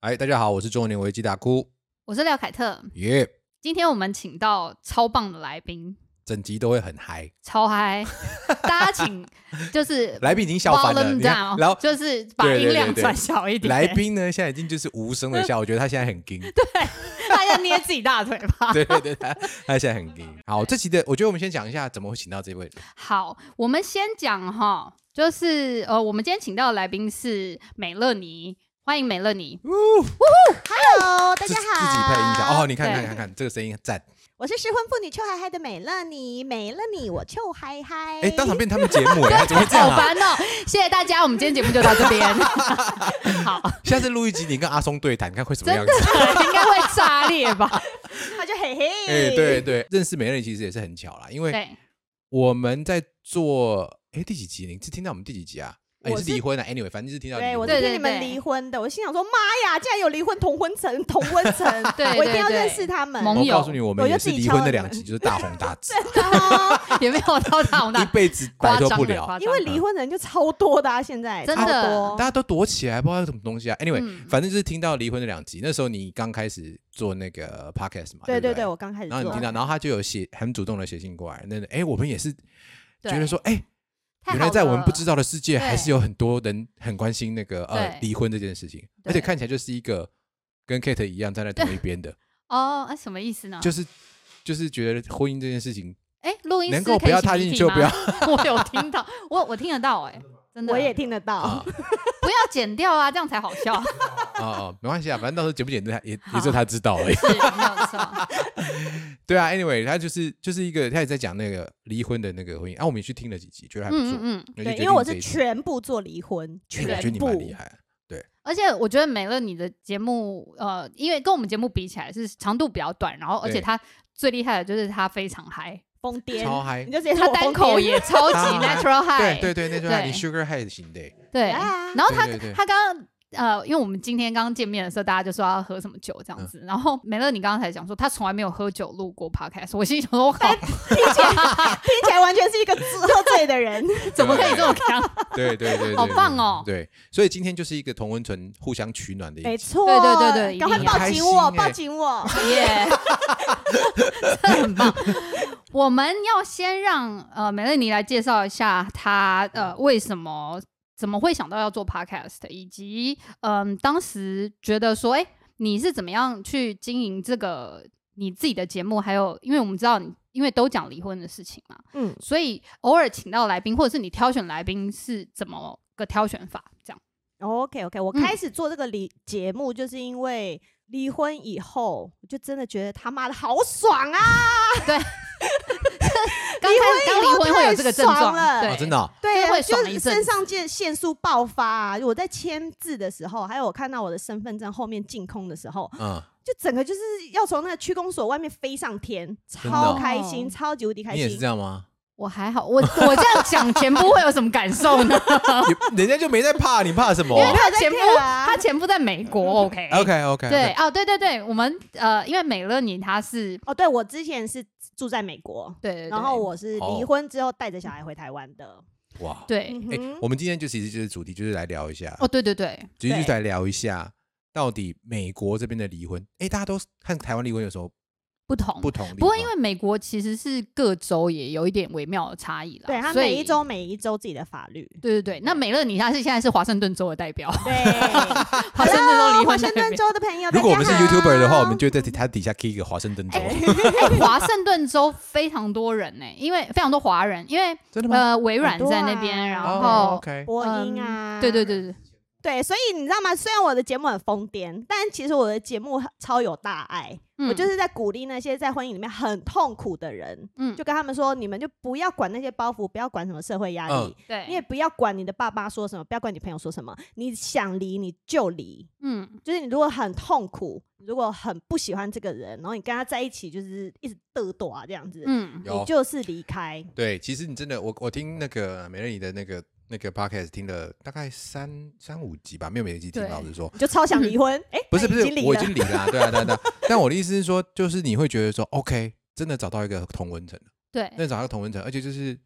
哎，大家好，我是中年危机大哭，我是廖凯特。耶、今天我们请到超棒的来宾，整集都会很嗨，超嗨！大家请就是来宾已经笑翻了，volume 你看 down，然后就是把对对对对音量转小一点。来宾呢现在已经就是无声的笑，我觉得他现在很惊，他要捏自己大腿吧？对对对，他他现在很惊。好，这期的我觉得我们先讲一下怎么会请到这位，好，我们先讲哈，就是呃，我们今天请到的来宾是美乐妮，欢迎美乐妮。Hello，大家好，自己配音响哦，你看看看看这个声音赞，我是失婚妇女邱嗨嗨的美乐你，美乐你我邱嗨嗨，哎，当场变他们节目哎，怎么会这样啊？好烦哦！谢谢大家，我们今天节目就到这边。好，下次录一集你跟阿松对谈，看会什么样子？应该会炸裂吧？他就嘿嘿，哎，对对，认识美乐其实也是很巧啦，因为，我们在做哎第几集？你是听到我们第几集啊？哎我是也是离婚啊，anyway，反正就是听到离对，我听你们对离婚的，我心想说，妈呀，竟然有离婚同婚层、同婚层，对我一定要认识他们。盟友。我告诉你，我们是离婚的两集就是大红大紫，哦。也没有到大红大一辈子摆脱不了。因为离婚的人就超多的啊，现在真的。超多。大家都躲起来，不知道有什么东西啊。Anyway，、嗯。反正就是听到离婚的两集，那时候你刚开始做那个 podcast 嘛，对不对？对对，我刚开始做。然后你听到，然后他就有写很主动的写信过来，那哎，我们也是对。觉得说，哎，原来在我们不知道的世界，还是有很多人很关心那个呃离婚这件事情，而且看起来就是一个跟 Kate 一样站在同一边的，哦，啊什么意思呢？就是就是觉得婚姻这件事情哎，录音能够不要踏进去就不要。我有听到，我我听得到，哎，真的，我也听得到啊。不要剪掉啊，这样才好笑。哦哦，没关系啊，反正到时候剪不剪他也也只有他知道而已。是没有错，对啊，anyway，他就是就是一个他也在讲那个离婚的那个婚姻，啊，我们也去听了几集，觉得还不错。嗯嗯嗯。对，因为我是全部做离婚，我全觉得你蛮厉。害对。而且我觉得美乐你的节目，呃，因为跟我们节目比起来是长度比较短，然后而且他最厉害的就是他非常嗨，疯癫，超嗨你就直接他单口癫也超级 natural high，对对对，那就是对你 sugar high 型的，对啊然后他他刚刚呃，因为我们今天刚刚见面的时候，大家就说要喝什么酒这样嗯子，然后美乐你刚刚才讲说他从来没有喝酒录过 podcast，我心里想说，我靠，听起来完全是一个喝醉的人。怎么可以这么强？对对对，好棒哦对，所以今天就是一个同温层互相取暖的一集。没错，对对对对赶快抱紧我，抱紧我。耶，真的很棒。我们要先让呃美乐你来介绍一下他呃为什么怎么会想到要做 podcast，以及嗯、当时觉得说，哎、你是怎么样去经营这个你自己的节目？还有，因为我们知道你因为都讲离婚的事情嘛，嗯，所以偶尔请到来宾，或者是你挑选来宾是怎么个挑选法？这样 OK OK，我嗯开始做这个离节目，就是因为离婚以后，我就真的觉得他妈的好爽啊！刚离婚会有这个症状，了对，哦，真的哦对就爽一阵是肾上腺腺素爆发啊！我在签字的时候，还有我看到我的身份证后面净空的时候，嗯，就整个就是要从那个区公所外面飞上天，超哦开心，超级无敌开心你也是心这。样吗？我还好，我我这样讲前夫会有什么感受呢？也人家就没在怕，你怕什么？因为他在前夫啊。他前夫在美国，OK？OK OK，对，哦，对对对，我们呃，因为美乐妮她是哦，对我之前是住在美国，对对对，然后我是离哦婚之后带着小孩回台湾的。哇，对。我们今天就其实就是主题就是来聊一下，哦对对对，其实就是来聊一下到底美国这边的离婚，哎，大家都看台湾离婚有什么不同。不同？不过因为美国其实是各州也有一点微妙的差异啦，对它每一州每一州自己的法律。对对对，那美乐你他是现在是华盛顿州的代表，对，华盛顿州离华盛顿。州的朋友，如果我们是 YouTuber 的话，我们就在他底下 key 一个华盛顿州，哎，华盛顿州非常多人呢，因为非常多华人，因为？呃微软在那边，啊。然哦后播音啊，对对对对，对，所以你知道吗？虽然我的节目很疯癫，但其实我的节目超有大爱。嗯我就是在鼓励那些在婚姻里面很痛苦的人，嗯就跟他们说：你们就不要管那些包袱，不要管什么社会压力，嗯对，你也不要管你的爸爸说什么，不要管你朋友说什么。你想离你就离，嗯就是你如果很痛苦，如果很不喜欢这个人，然后你跟他在一起就是一直嘚嘚啊这样子，嗯你就是离开。对，其实你真的，我我听那个美乐妮的那个那个 podcast 听了大概三三五集吧，没有每一集听，对老实说，你就超想离婚，哎、不是不是我已经离了啊，对啊对啊对啊。但我的意思是说，就是你会觉得说，OK，真的找到一个同温层了，对真的找到一个同温层，而且就是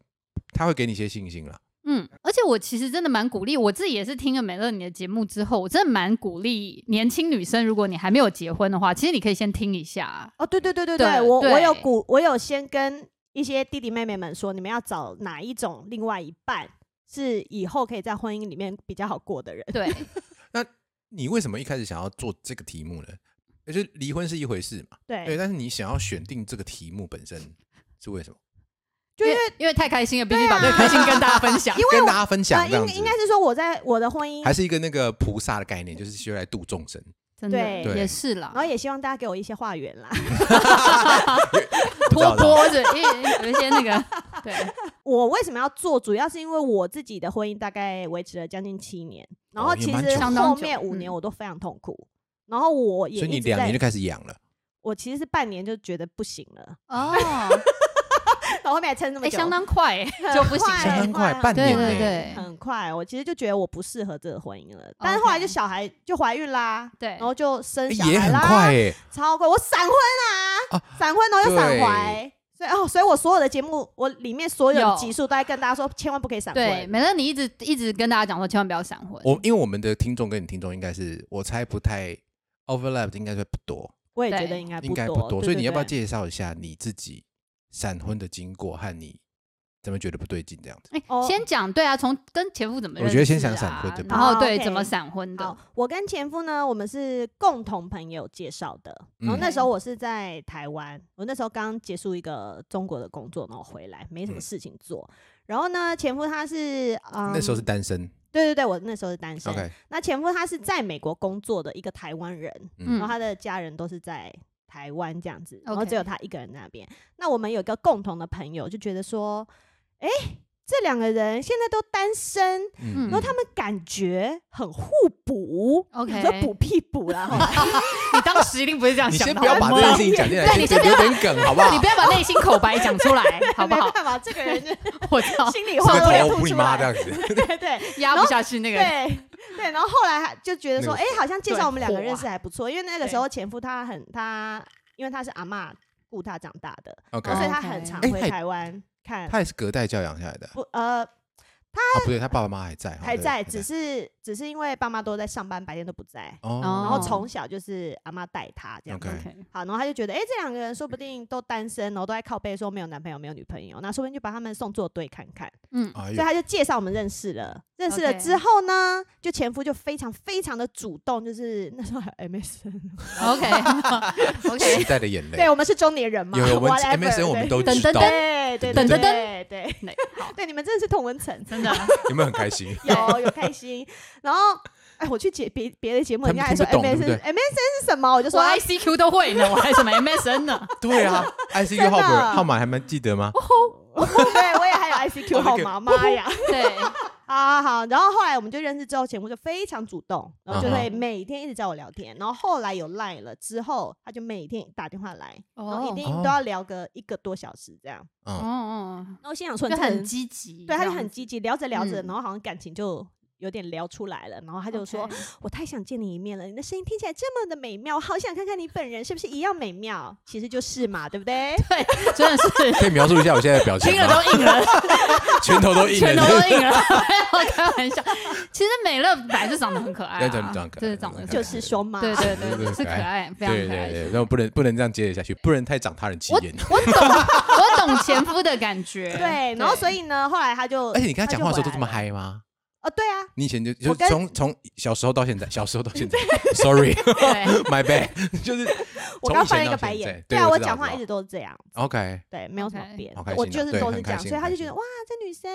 他会给你一些信心了。嗯，而且我其实真的蛮鼓励，我自己也是听了美乐你的节目之后，我真的蛮鼓励年轻女生，如果你还没有结婚的话，其实你可以先听一下。哦，对对对对对对，我我有鼓，我有先跟一些弟弟妹妹们说，你们要找哪一种另外一半是以后可以在婚姻里面比较好过的人。对，那你为什么一开始想要做这个题目呢？就是离婚是一回事嘛，对，对，但是你想要选定这个题目本身是为什么？就因为因为太开心了，必须把这个开心跟大家分享。跟大家分享呃，这样子，应应该是说我在我的婚姻，还是一个那个菩萨的概念，就是需要来度众生。真的对。也是啦。然，后也希望大家给我一些话语啦。不知道拖波着，因为有一些那个对，我为什么要做？主要是因为我自己的婚姻大概维持了将近七年，然后其实后面五年我都非常痛苦，然后我也所以你一直在两年就开始养了，我其实是半年就觉得不行了，哦，到后面还撑那么哎，久，相当快 就不行。快相当快。半年呢对对。很快。我其实就觉得我不适合这个婚姻了，但是后来就小孩就怀孕啦，对。然后就生哎也很小孩啦，快哎，超快，我闪婚啊，啊。闪婚然后又闪对。怀。所以哦，所以我所有的节目，我里面所有的有。集数都在跟大家说，千万不可以闪对，婚。美乐你一直一直跟大家讲说，千万不要闪婚。我因为我们的听众跟你听众应该是我猜不太 overlap，应该是不多，我也觉对。得应该应该多，不多，所以你要不要？对对。介绍一下你自己闪婚的经过和你怎么觉得不对劲这样子？哎哦先讲对啊，从跟前夫怎么认识、啊？我觉得先讲闪婚的吧然后好，OK 对怎么闪婚的，，我跟前夫呢，我们是共同朋友介绍的。然后嗯那时候我是在台湾，我那时候刚结束一个中国的工作，然后回来没什么嗯事情做。然后呢，前夫他是，嗯，那时候是单身对对对，我那时候是单身。那前夫他是在美国工作的一个台湾人，嗯然后他的家人都是在台湾这样子，然后只有他一个人在那边。那我们有一个共同的朋友就觉得说，哎、这两个人现在都单身，嗯然后他们感觉很互补。OK 你说补屁补啦，你当时一定不是这样想的，先不要把这件事情讲进来，对你先不要点梗好不好你？不要把内心口白讲出来，好不好？没办法，这个人 我知道，心里话都这个要吐出头不你妈这来。样子，对对压不下去那个。对 对，然后后来还就觉得说，那个哎、好像介绍我们两个认识还不错，因为那个时候前夫他很他，因为他是阿嬷顾他长大的所以他很常回台湾看。他也是隔代教养下来的不呃啊，不对，他爸爸妈妈还在，还在，只只是只是因为爸妈都在上班，白天都不在，哦，然后哦从小就是阿妈带他这样子。OK OK，好，然后他就觉得，哎、这两个人说不定都单身，然后都在靠背说没有男朋友、没有女朋友，那说不定就把他们送作对看看。嗯，所以他就介绍我们认识了，认识了之后呢，就前夫就非常非常的主动，就是那时候还有 MSN，OK OK，时代 的眼泪对，我们是中年人嘛，有有我们 whatever，MSN 我们都对知道，对对对对对对好对，你们真的是同文层，真的 有没有很开心？有有开心，然后。哎，我去解别别的节目，人家还说听不懂 MSN 对不对 MSN 是什么？我就说 ICQ 都会呢，我还什么 MSN 呢？对啊，ICQ 号码号码还蛮记得吗？对我也还有 ICQ 号码，妈呀！对，好好好，然后后来我们就认识之后，前夫就非常主动，然后就会每天一直找我聊天。然后后来有赖了之后，他就每天打电话来，然后一定哦都要聊个一个多小时这样。哦嗯，哦，然后心想说，就你很积极，对，他就很积极，聊着聊着，嗯然后好像感情就有点聊出来了。然后他就说 OK：“ 我太想见你一面了，你的声音听起来这么的美妙，我好想看看你本人是不是一样美妙。其实就是嘛，对不对？对，真的是可以描述一下我现在的表情听了吗？都硬了，拳头都硬了 拳头了，都硬了，没有开玩笑。其实美乐本来就长得很可爱对长啊，长可爱就是长得就是说嘛，对对对对，对对可爱是可爱，非常对可爱对。对，然后不能不能这样接得下去，不能太长他人气我焰。我懂，我懂前夫的感觉。对。然后所以呢，后来他就，而且你跟他讲话的时候都这么。嗨吗？哦，对啊，你以前就就我跟从从小时候到现在，小时候到现在，sorry，my bad，就是我刚翻了一个白现在眼。对啊，我讲话一直都是这样，OK，对，没有什么 OK 变好开。心我啊就是都是这样，所以他就觉得哇，这女生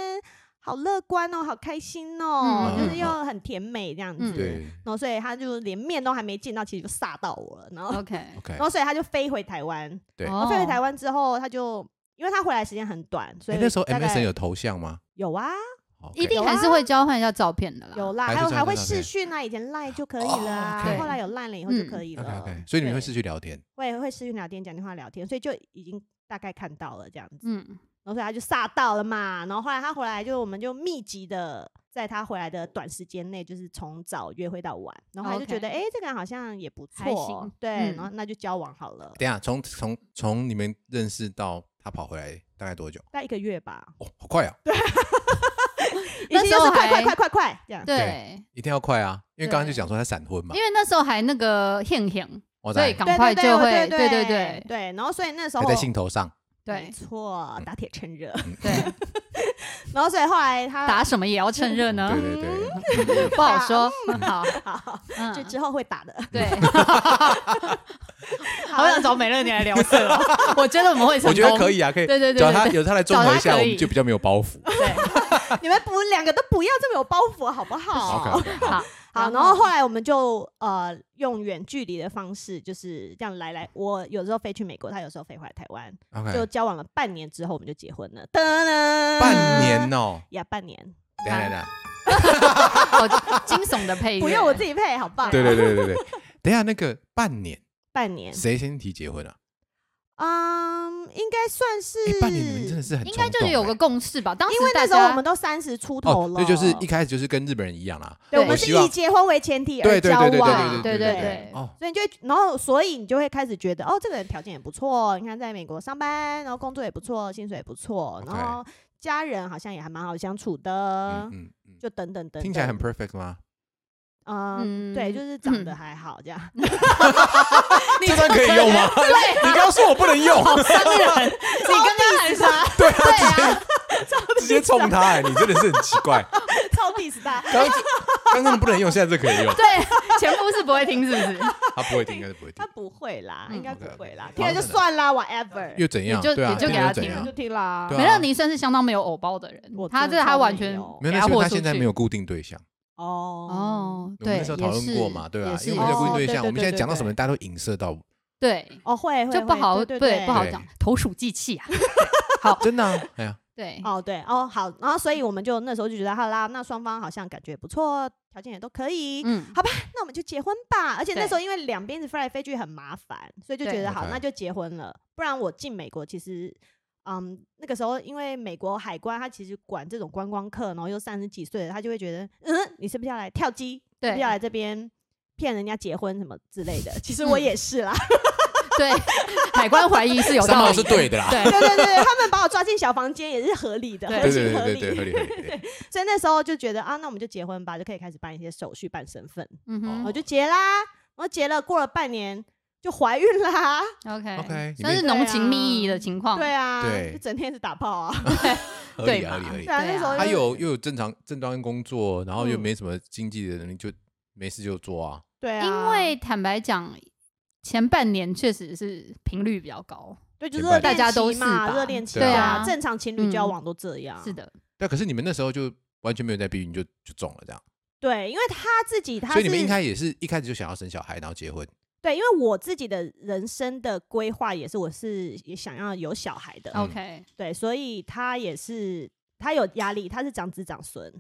好乐观哦，好开心哦，嗯就是嗯又很甜美这样子。嗯对然后所以他就连面都还没见到，其实就吓到我了。然后，OK，OK，然后所以他就飞回台湾。对哦然后飞回台湾之后，他就因为他回来时间很短，所以哎那时候大概 MSN 有头像吗？有啊，好一定还是会交换一下照片的啦。有啦，还有还会视讯啊，以前赖就可以了后来有赖了以后就嗯可以了。OK OK，所以你们会对失去聊天会会视讯聊天、讲电话聊天，所以就已经大概看到了这样子。嗯，然后所以他就煞到了嘛。然后后来他回来，就我们就密集的在他回来的短时间内，就是从早约会到晚。然后他就觉得，哎、这个人好像也不还错行，对，嗯然后那就交往好了，等一下，从从从你们认识到他跑回来大概多久？大概一个月吧。哦，好快啊！已经就是快那时候快快快快快这样。对，一定要快啊，因为刚刚就讲说他闪婚嘛。因，为那时候还那个以赶对对快就会，对对。对对对对然后所以那时候还在兴头上，没对错，打铁趁热。对，然后所以后来他打什么也要趁热呢？对，对对，不好说。好，好，嗯。就之后会打的。对，好。想找美乐你来聊色哦，我觉得我们会成功。我觉得可以啊，可以，对对对找他有他来综合一下，我们就比较没有包袱。对，你们不两个都不要这么有包袱，好不好。好，好，然后后来我们就呃用远距离的方式，就是这样来来。我有时候飞去美国，他有时候飞回来台湾，就交往了半年之后，我们就结婚了。噔噔，半年哦，呀，半年，等一下等一下，好 惊悚的配乐，不用我自己配，好棒啊。对对对对对，等一下那个半年，半年，谁先提结婚啊？嗯，应该算是哎，半年你们真的是很应该就是有个共识吧。当时因为那时候我们都三十出头了，动哎哦，这就是一开始就是跟日本人一样啦。对，我们是以结婚为前提而交对对对对往，对对对对哦，所以你就会，然后所以你就会开始觉得，哦，这个人条件也不错，你看在美国上班，然后工作也不错，薪水也不错，然后家人好像也还蛮好相处的，嗯嗯嗯，就等等等等，听起来很 perfect 吗？嗯，嗯对，就是长得嗯还好这样。这段可以用吗？你刚刚说我不能用，好伤人，你刚刚还说对啊，对啊，直接冲他，哎，你真的是很奇怪。超 diss 他，刚刚刚刚不能用，现在这可以用。对，前夫是不会听，是不是？他不会听，应该是不会听他。不会啦，嗯应该不会啦，好听了就算啦，whatever。又怎样？就就给他听了就听啦对，啊美乐妮算是相当没有偶包的人我，他这真的超他完全没有他现在没有固定对象。哦。哦，我们对，那时候讨论过嘛，对啊，因为我们是在固定对象，哦对对我们现在讲到什么，大家都影射到，对，哦，会会就不会好对不好讲，投鼠忌器啊。好，真的啊，哎呀，对，哦，对，哦，好，然后所以我们就那时候就觉得，好啦，那双方好像感觉不错，条件也都可以，嗯，好吧那我们就结婚吧。而且那对。时候因为两边一直飞来飞去很麻烦，所以就觉得好，OK。那就结婚了。不然我进美国其实，嗯，那个时候因为美国海关他其实管这种观光客，然后又三十几岁了，他就会觉得，嗯，你是不是要来跳机？是不是要来这边骗人家结婚什么之类的？其实我嗯也是啦，对，海关怀疑是有道理，是对的啦。对对对对，他们把我抓进小房间也是合理的，对合对情合理。对对对，合理合理合理。所以那时候就觉得啊，那我们就结婚吧，就可以开始办一些手续、办身份。嗯哼我就结啦，我结了，过了半年就怀孕啦。，OK OK，算是浓情蜜意的情况，对啊，对就整天是打炮啊。合对嘛理合理合理对。啊，对啊那时候他有又有正常正当工作，然后又嗯没什么经济的能力，就没事就做啊。对啊，因为坦白讲，前半年确实是频率比较高，对，就前半热恋大家都是期嘛，热恋期对啊正常情侣交嗯往都这样。是，的，但，可是你们那时候就完全没有在避孕，就就中了这样。对，因为他自己他所以你们应该也是一开始就想要生小孩，然后结婚。对，因为我自己的人生的规划也是，我是也想要有小孩的，嗯 OK 对，所以他也是他有压力，他是长子长孙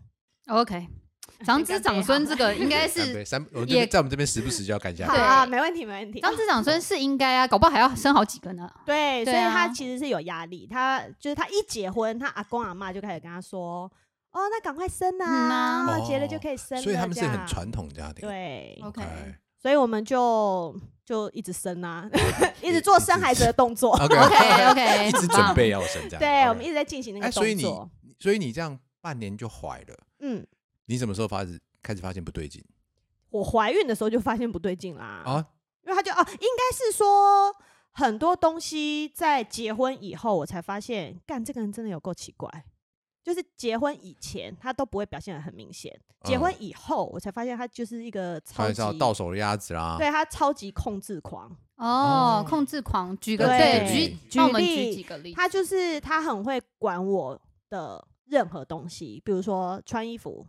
，OK，长子长孙这个应该是三，我在我们这边时不时就要干下来。好啊，没问题，没问题。长子长孙 是应该啊，搞不好还要生好几个呢。对，所以他啊其实是有压力。他就是他一结婚，他阿公阿妈就开始跟他说：“哦，那赶快生嗯啊，啊哦结了就可以生了。”所以他们是很传统家庭。对，OK，哎所以我们就就一直生啊，一直做生孩子的动作。OK OK OK，一直准备要生这样。对，我们一直在进行那哎，个所以你动作。所以你这样半年就怀了，嗯，你什么时候发始开始发现不对劲我怀孕的时候就发现不对劲啦，啊？因为他就哦，应该是说很多东西在结婚以后，我才发现，干这个人真的有够奇怪。就是结婚以前，他都不会表现的很明显，结婚以后，我才发现他就是一个超级到手的鸭子啦。对他超级控制狂，哦哦，控制狂，举个对对，举举我们例举几个例。他就是他很会管我的任何东西，比如说穿衣服，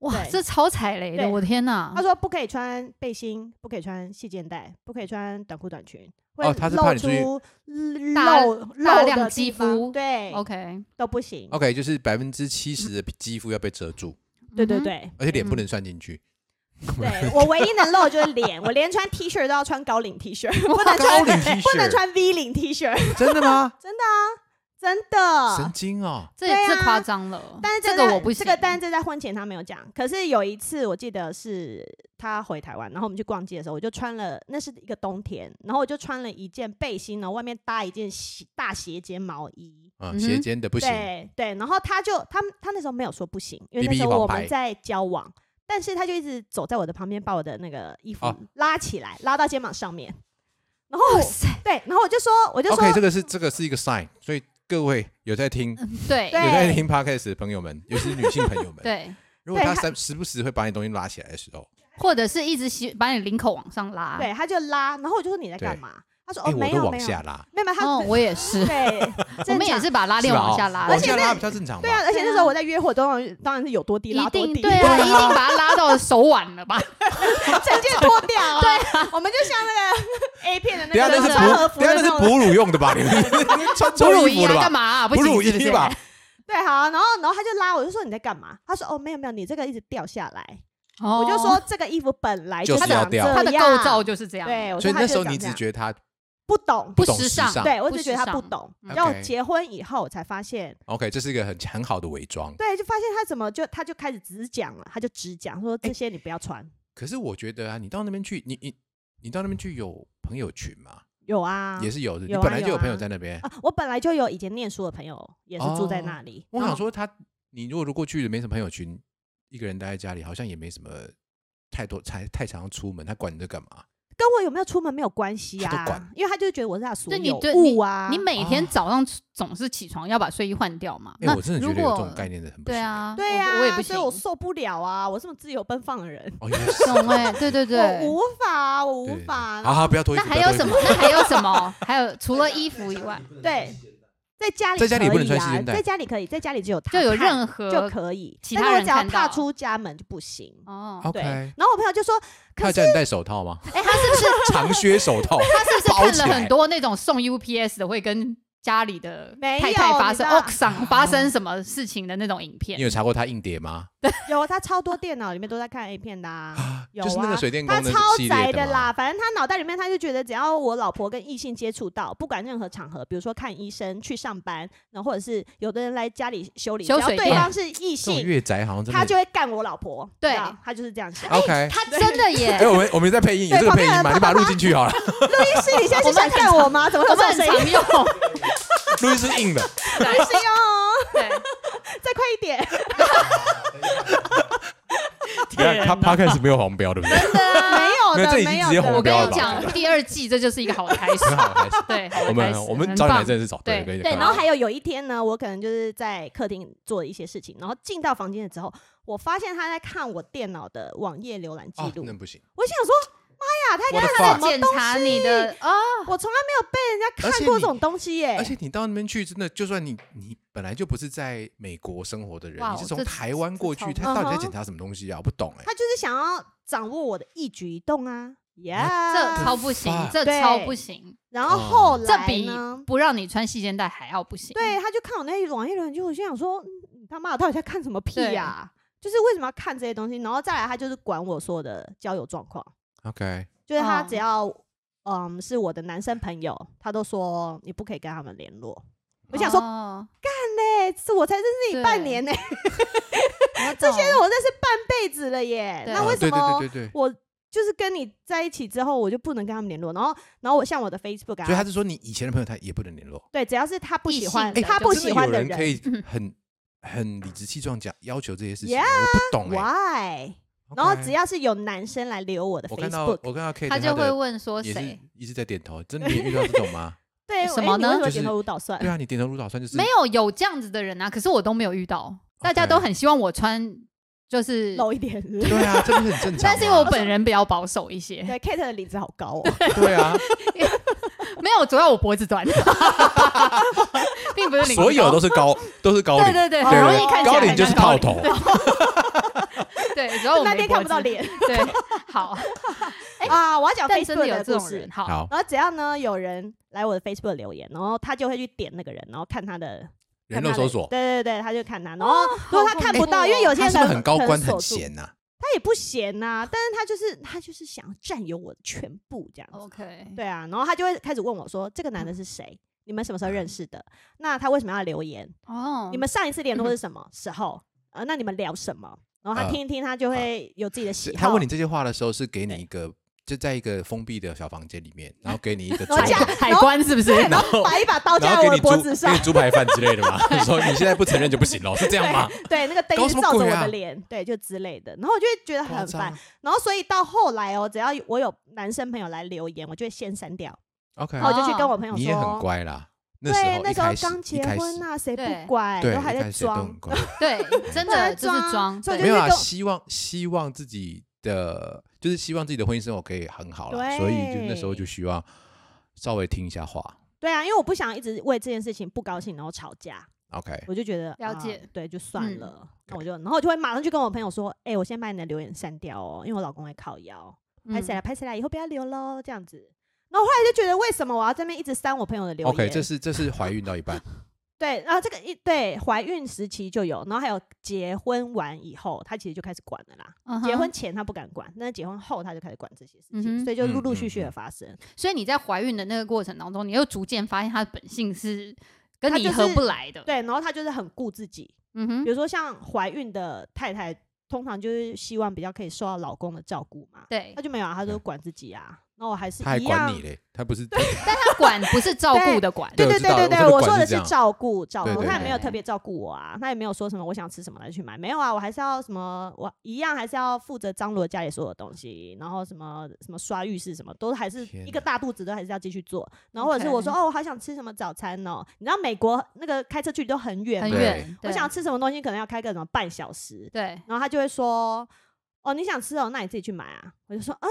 哇，对这超踩雷的，我的天哪他！说不可以穿背心，不可以穿细肩带，不可以穿短裤短裙，会哦他是露出露大的肌方肤对 OK，都不行，OK，就是百分之七十的肌肤要被遮住，对对对而且脸不嗯能算进去。对，我唯一能露的就是脸，我连穿 T 恤都要穿高领 T 恤，不能高穿领 T 恤，不能穿 V 领 T 恤，真的吗？真的啊，真的神。经哦！这也对啊是夸张了。但是这个我不行，这个但是这在婚前他没有讲。可是有一次我记得是他回台湾，然后我们去逛街的时候，我就穿了，那是一个冬天，然后我就穿了一件背心，然后外面搭一件斜大斜肩毛衣，嗯，斜肩的不行，对对，然后他就他他那时候没有说不行，因为那时候我们在交往，但是他就一直走在我的旁边，把我的那个衣服哦拉起来，拉到肩膀上面。然后对，然后我就说，我就说 OK，这个是这个是一个 sign，所以各位有在听对对有在听 podcast 的朋友们，尤其是女性朋友们，对，如果他时时不时会把你东西拉起来的时候，或者是一直吸把你领口往上拉。对，他就拉，然后我就说你在干嘛？他说哎，哦，我都没有没有，往下拉，没有他哦，我也是，对，我们也是把拉链往下拉，而且拉比较正常吧？对啊，而且那时候我在约会，当然当然是有多低拉一多低，定对啊，一定把它拉到手腕了吧？整件脱掉。对，我们就像那个 A 片的那个穿和哺，等一下那是。哺乳用的吧？你们穿哺乳衣？干嘛啊？哺乳衣吧？对，好，然后然后他就拉我，就说你在干嘛？他说哦，没有没有，你这个一直掉下来。哦我就说这个衣服本来就是长要掉它的样构造就是这样。对，我所以说他那时候你只觉得他不懂，懂不时尚尚对我不只觉得他不懂嗯。然后结婚以后我才发现，OK，这是一个很很好的伪装。对，就发现他怎么就他就开始只讲了，他就只讲说这些你不要穿。可是我觉得啊，你到那边去，你你你到那边去有朋友群吗？有啊，也是有的，你有啊本来就有朋友在那边。啊，我本来就有以前念书的朋友也是住在哦那里。我想说他，你如果如果去了没什么朋友群，一个人待在家里，好像也没什么太多太太常出门，他管你在干嘛？跟我有没有出门没有关系啊因为他就觉得我是他所对你啊。你每天哦早上总是起床要把睡衣换掉嘛？哎、那我真的觉如得有这种果概念的很不对行。啊，对啊、我我也不行所以我。受不了啊！我这么自由奔放的人，懂哎，对对对我。无法，我无法。好好，不要脱衣那。还有什么？那还有什么？还有除了衣服以外，对，在家里在家里不能可以啊穿细肩带在家里可以，在家里只有他就有任何就可以，其但是我只要踏出家门就不行。哦，OK，对，然后我朋友就说，可是他有叫你戴手套吗？哎，他是不是长靴手套。他是不是看了很多那种送 UPS 的会跟家里的没太太有发生发生什么事情的那种影片你？有查过他硬碟吗？有他超多电脑里面都在看 A 片的啊，有就是那个啊水电工的他超。宅的啦，反正他脑袋里面他就觉得，只要我老婆跟异性接触到，不管任何场合，比如说看医生、去上班，然后或者是有的人来家里修理，只要修水电对方是异性，越宅好像。他就会干我老婆。对他就是这样想。OK。他真的耶哎，，我们我们在配音，有这个配音吗？你把它录进去好了。录音师，你现在是想干我吗？怎么这种声音？很常用，录音是硬的。录音师哦，对，再快一点。不要他 Podcast 没有黄标，对不对？没有的，没有这已经直接没有的。我跟你讲，第二季这就是一个好的开始，很好，开始。对，好的我开始们我们很找你来棒真的是找对了，对对，然后还有有一天呢，我可能就是在客厅做一些事情，然后进到房间了之后，我发现他在看我电脑的网页浏览记哦，录。那不行。我想说，他我的看了 fuck 什么检东西？查你的啊，我从来没有被人家看过这种东西耶、而且你到那边去，真的，就算你你本来就不是在美国生活的人，你是从台湾过去，他到底在检查什么东西啊？我不懂哎。他就是想要掌握我的一举一动啊，呀、这超不行这超不行，然后后这来比呢？不让你穿细肩带还要不行。对，他就看我那些网页浏览记录，我心想说，他妈的到底在看什么屁呀、就是为什么要看这些东西？然后再来，他就是管我所有的交友状况。OK，就是他哦只要、嗯是我的男生朋友，他都说你不可以跟他们联络。我想说，哦哎、是我才认识你半年呢、我 这些人我认识半辈子了耶。对那为什么对对对对。我就是跟你在一起之后，我就不能跟他们联络？然后，然后我像我的 Facebook 啊，所以他是说你以前的朋友他也不能联络。对，只要是他不喜欢性的就是他不喜真的有欢的人人可以嗯 很很理直气壮讲要求这些事情 Yeah，我不懂哎。，Why？然后只要是有男生来留我的我看到 Facebook，我看到 Kate 他就会的问说也是谁一直在点头，真的遇到这种吗？对，什么呢哎你为什么就是点头如捣蒜？对啊，你点头如捣蒜就是没有有这样子的人啊，可是我都没有遇到，大家都很希望我穿就是，露一点对啊，这不是很正常？但是因为我本人比较保守一些，对，Kate 的领子好高哦。对啊，没有，主要我脖子短，并不是所有都是高都是高领，对对对，很容易看起来高领就是套领头，对，主要我那天看不到脸对，好，啊！我要讲 Facebook 有的故事这种人，。好，然后只要呢有人来我的 Facebook 留言，然后他就会去点那个人，然后看他的人肉搜索，对对对，他就看他。然后如果他看不到，因为有些人很高官很闲呐？他也不闲呐、但是他就是他就是想占有我的全部这样子。OK，对啊，然后他就会开始问我说：“这个男的是谁？你们什么时候认识的？那他为什么要留言？哦，你们上一次联络是什么时候？呃，那你们聊什么？”然后他呃听一听，他就会有自己的喜好。他问你这些话的时候，是给你一个就在一个封闭的小房间里面，然后给你一个架海关是不是？然后把一把刀架在我的脖子上给你，猪排饭之类的嘛，说你现在不承认就不行了，是这样吗？对，那个灯照着我的脸，对，就之类的。然后我就会觉得很烦。然后所以到后来哦，只要我有男生朋友来留言，我就会先删掉，OK，然后我就去跟我朋友你也很。乖啦。那时对，候那时候刚结婚呐，谁不乖，对，都还在装。对，真的就是装，所以就没有啊，希望希望自己的就是希望自己的婚姻生活可以很好了，对所以就那时候就希望稍微听一下话。对啊，因为我不想一直为这件事情不高兴，然后吵架。OK，我就觉得啊了解对，就算嗯了。那我就，然后我就会马上去跟我朋友说，哎，我先把你的留言删掉哦，因为我老公会靠腰，拍谁嗯来拍起来，以后不要留喽，这样子。然后后来就觉得，为什么我要这边一直删我朋友的留言 OK，这是这是怀孕到一半 对，然后这个一对怀孕时期就有，然后还有结婚完以后，他其实就开始管了啦。结婚前他不敢管，但是结婚后他就开始管这些事情，所以就陆陆嗯续续嗯的发生。所以你在怀孕的那个过程当中，你又逐渐发现他的本性是跟你合不来的。，对，然后他就是很顾自己，嗯哼比，如说像怀孕的太太，通常就是希望比较可以受到老公的照顾嘛，对他，就没有啊，他就管自己啊。那我还是他还一样管你。嘞，他不是 但他管不是照顾的管，对对对对对对，我我说的是说的是照顾照顾，他也没有特别照顾我啊，他也没有说什么我想吃什么来去买，没有啊，我还是要什么，我一样还是要负责张罗家里所有东西，然后什么什么刷浴室什么，都还是一个哪大肚子都还是要继续做，然后或者是我说 OK 哦，我好想吃什么早餐哦，你知道美国那个开车距离都很远嘛，很远。对我想吃什么东西可能要开个什么半小时，对，然后他就会说。哦，你想吃哦，那你自己去买啊。我就说，啊，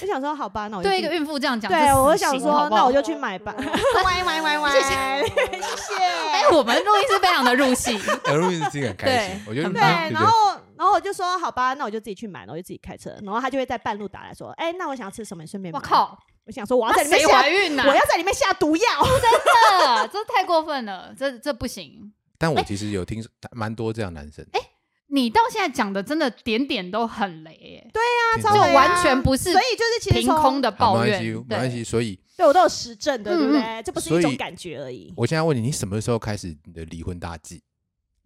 我想说，好吧，那我就对一个孕妇这样讲，对，我死想说，好好那我就去买吧。歪歪歪歪，谢谢，谢谢。哎，我们录音是非常的入戏，很容易听很开心对，我觉得对，很棒然后然后我就说好吧，那我就自己去买，然后我就自己开车，然后他就会在半路打来说，哎，那我想要吃什么，你顺便买。我！靠，我想说我要在里面下怀，孕呢？我要在里面下毒药。真的，这太过分了，这这不行。但我其实有听说蛮多这样男生，你到现在讲的真的点点都很雷耶，对超雷啊就完全不是所以就是其实从凭空的抱怨没关系，，没关系。对，所以对我都有实证的，对不嗯对？这不是所以一种感觉而已。我现在问你，你什么时候开始你的离婚大计？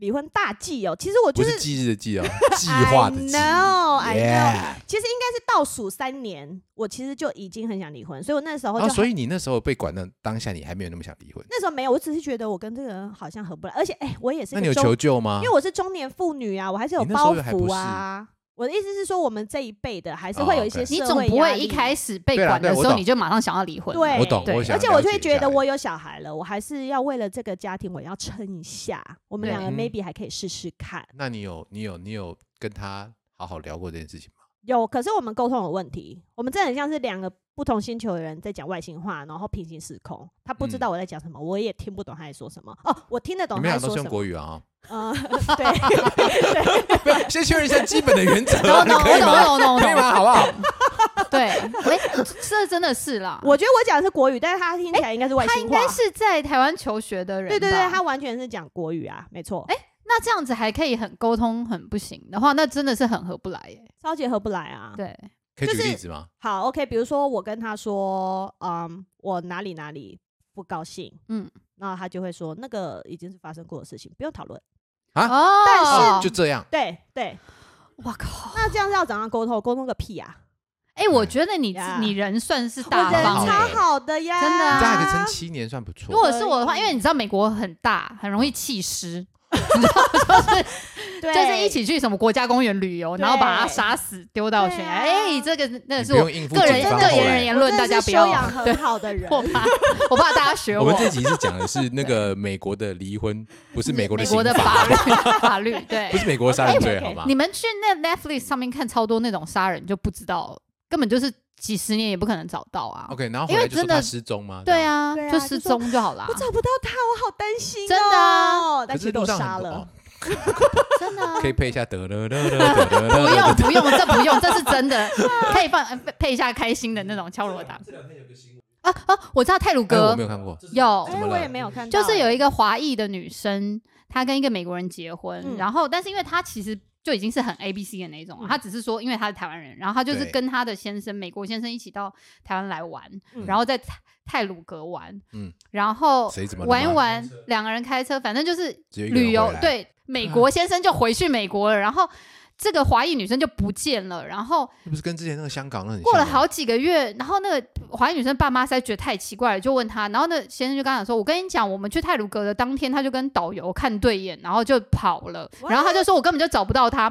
离婚大忌哦，其实我不就是忌日的忌哦，计划的 I 计。know, I know。Yeah 其实应该是倒数三年，我其实就已经很想离婚，所以我那时候就所以你那时候被管的当下，你还没有那么想离婚？那时候没有，我只是觉得我跟这个人好像合不来，而且哎、我也是那你有个中求救吗因为？我是中年妇女啊，我还是有你那时候包袱还不是啊。我的意思是说，我们这一辈的还是哦会有一些 OK 你社总不会会力一开始被对啦管的时候懂你就马上想要离婚，对我懂，对我想而且我就会觉得我有小孩了，我还是要为了这个家庭，我要撑一下。我们对两个嗯 maybe 还可以试试看。那你有你有你有跟他好好聊过这件事情吗？有，可是我们沟通有问题，我们真的很像是两个不同星球的人在讲外星话，然后平行时空。他不知嗯道我在讲什么，我也听不懂他在说什么。哦，我听得懂你们俩都是他在说什么。用国语啊？嗯，对，不要，先确认一下基本的原则，懂懂可以吗？懂懂懂，可以吗？好不好？对，哎，这真的是啦，我觉得我讲的是国语，但是他听起来应该是外星话。他应该是在台湾求学的人吧，对对对，他完全是讲国语啊，没错。哎、那这样子还可以很沟通很不行的话，那真的是很合不来耶。超级合不来啊。对，可以举就是例子吗？好，OK，比如说我跟他说，嗯，我哪里哪里不高兴，嗯，那他就会说那个已经是发生过的事情，不用讨论。啊哦，但是，就这样。对对，我靠，那这样是要怎样沟通？沟通个屁啊！哎，我觉得你呀你人算是我人大方超。好的呀，真的啊这样还可以撑七年，算不错。如果是我的话，因为你知道美国很大，很容易弃尸，对，就是一起去什么国家公园旅游，然后把他杀死丢到悬崖。哎，这个那个是我个人个人言论，大家不要修养对很，好的人。我怕 我怕大家学我们这集是讲的是那个美国的离婚，不是美国的美国的法 法律法律对不。是美国的杀人罪好吗？你们去那 Netflix 上面看超多那种杀人，就不知道，根本就是几十年也不可能找到啊。OK，然后因为真的回来就说他失踪吗？对，啊，就失踪就好啦我。找不到他，我好担心、哦。真的啊但其实被我可是路上杀了很多哦。真的啊。可以配一下得了得了得了，不用不用，这不用，这是真的，可以放配配一下开心的那种敲锣打鼓。啊啊！我知道泰鲁哎，我哥没有看过。有。我也没有看到、就是有哎一个华裔的女生，她跟一个美国人结婚，嗯。然后但是因为她其实就已经是很 A B C 的那种，嗯。她只是说因为她是台湾人，然后她就是跟她的先生美国先生一起到台湾来玩，嗯。然后在泰泰鲁格玩，嗯。然后玩一玩，两个人开车，反正就是旅游，对美国先生就回去美国了，然后这个华裔女生就不见了，然后那不是跟之前那个香港那很过了好几个月，然后那个华裔女生爸妈实在觉得太奇怪了，就问他，然后那先生就跟他讲说：“我跟你讲，我们去泰鲁阁的当天，他就跟导游看对眼，然后就跑了。然后他就说我根本就找不到他，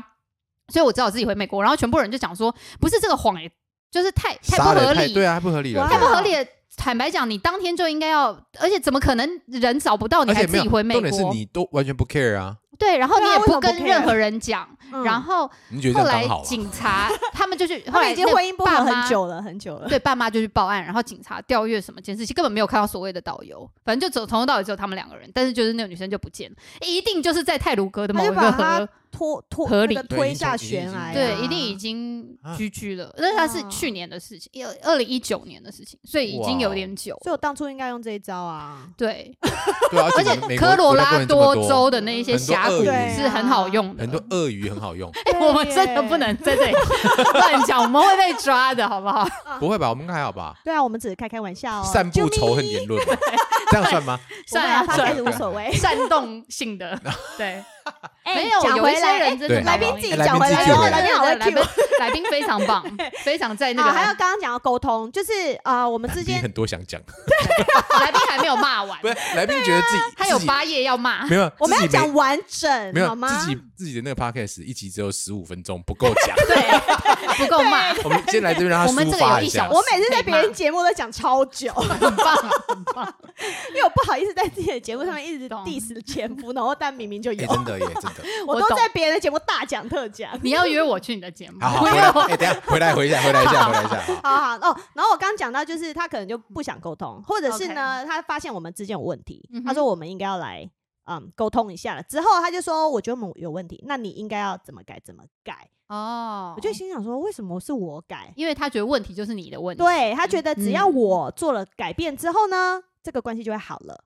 所以我只好自己回美国。然后全部人就讲说，不是这个谎也，就是太太不合理，对啊，太不合理了，太不合理。坦白讲，你当天就应该要，而且怎么可能人找不到你还自己回美国？重点是你都完全不 care 啊，对，然后你也不跟任何人讲，嗯然后后来？警察 他们就去，后来已经婚姻不和很久了，很久了。对，爸妈就去报案，然后警察调阅什么监视器，根本没有看到所谓的导游，反正就走从头到尾只有他们两个人，但是就是那个女生就不见了，一定就是在泰鲁阁的某一个拖拖合理那个推下悬崖，对，一定已经啊居居了，那它是去年的事情，二二零一九年的事情，所以已经有点久。所以我当初应该用这一招啊。对，对啊，而且科罗拉多州的那一些峡谷是很好用的，很多鳄鱼很好用，哎，我们真的不能在这里乱讲，我们会被抓的，好不好？不会吧？我们还好吧？对啊，我们只是开开玩笑哦。散布仇恨言论嘛，这样算吗？算啊，啊算无所谓。煽动性的，对，哎 没有有一些讲回来，哎人真的对来宾自己讲回来，然后来来宾好会来 Q 宾。来宾非常棒，非常在那好，个还有刚刚讲到沟通，就是啊，我们之间很多想讲，来宾还没有骂完不，是来宾觉得自己他有八页要骂，没有，我们要讲完整，没有好吗？自己自己的那个 podcast 一集只有十五分钟，不够讲。对，不够骂，我们先来这边让他我们这抒发下。个有一小。我每次在别人节目都讲超久，很棒，很棒，因为我不好意思在自己的节目上面一直 diss 前夫，然后但明明就哎，有，真的耶，真的。我都在别人的节目大讲特讲。你要约我去你的节目，好好，回来，哎，等下回来，回来，回来一下，回来一下。好好好哦，然后我刚刚讲到，就是他可能就不想沟通，或者是呢，他发现我们之间有问题嗯，他说我们应该要来嗯沟通一下了。之后他就说，我觉得我们有问题，那你应该要怎么改怎么改。哦，我就心想说，为什么是我改？因为他觉得问题就是你的问题对他觉得只要嗯我做了改变之后呢，这个关系就会好了。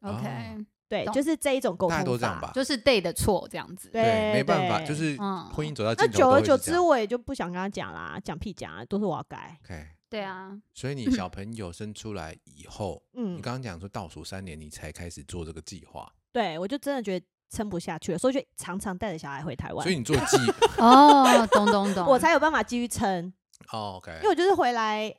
，OK，对，懂就是这一种沟通大法。家都这样吧？就是 day 的错这样子，对对，没办法，对就是嗯婚姻走到那尽头久而久之，都会是这样。我也就不想跟他讲啦，讲屁讲啊，都是我要改。OK，对啊，所以你小朋友生出来以后，你嗯，刚刚讲说倒数三年你才开始做这个计划，对我就真的觉得撑不下去了，所以就常常带着小孩回台湾所以，你做记 哦，懂懂懂，我才有办法继续撑。哦，OK，因为我就是回来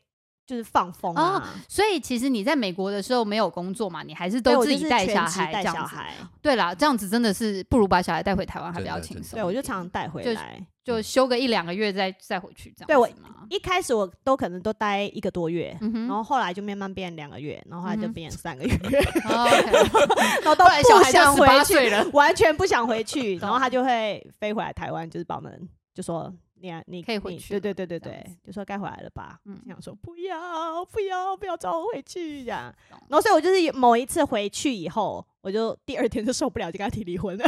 就是放风啊，所以其实你在美国的时候没有工作嘛，你还是都自己带小孩这样子。小孩，对啦，这样子真的是不如把小孩带回台湾还比较轻松。对我就常常带回就来。就休个一两个月再再回去这样。对我嘛，一开始我都可能都待一个多月，嗯然后后来就慢慢变两个月，然后后来就变三个月，然后都后来小不孩就十想回去，了，完全不想回去，然后他就会飞回来台湾，就是把我们就说你啊你可以回去对对对对对就说该回来了吧，嗯这样说不要不要不要找我回去这样，然后所以我就是某一次回去以后，我就第二天就受不了，就跟他提离婚了。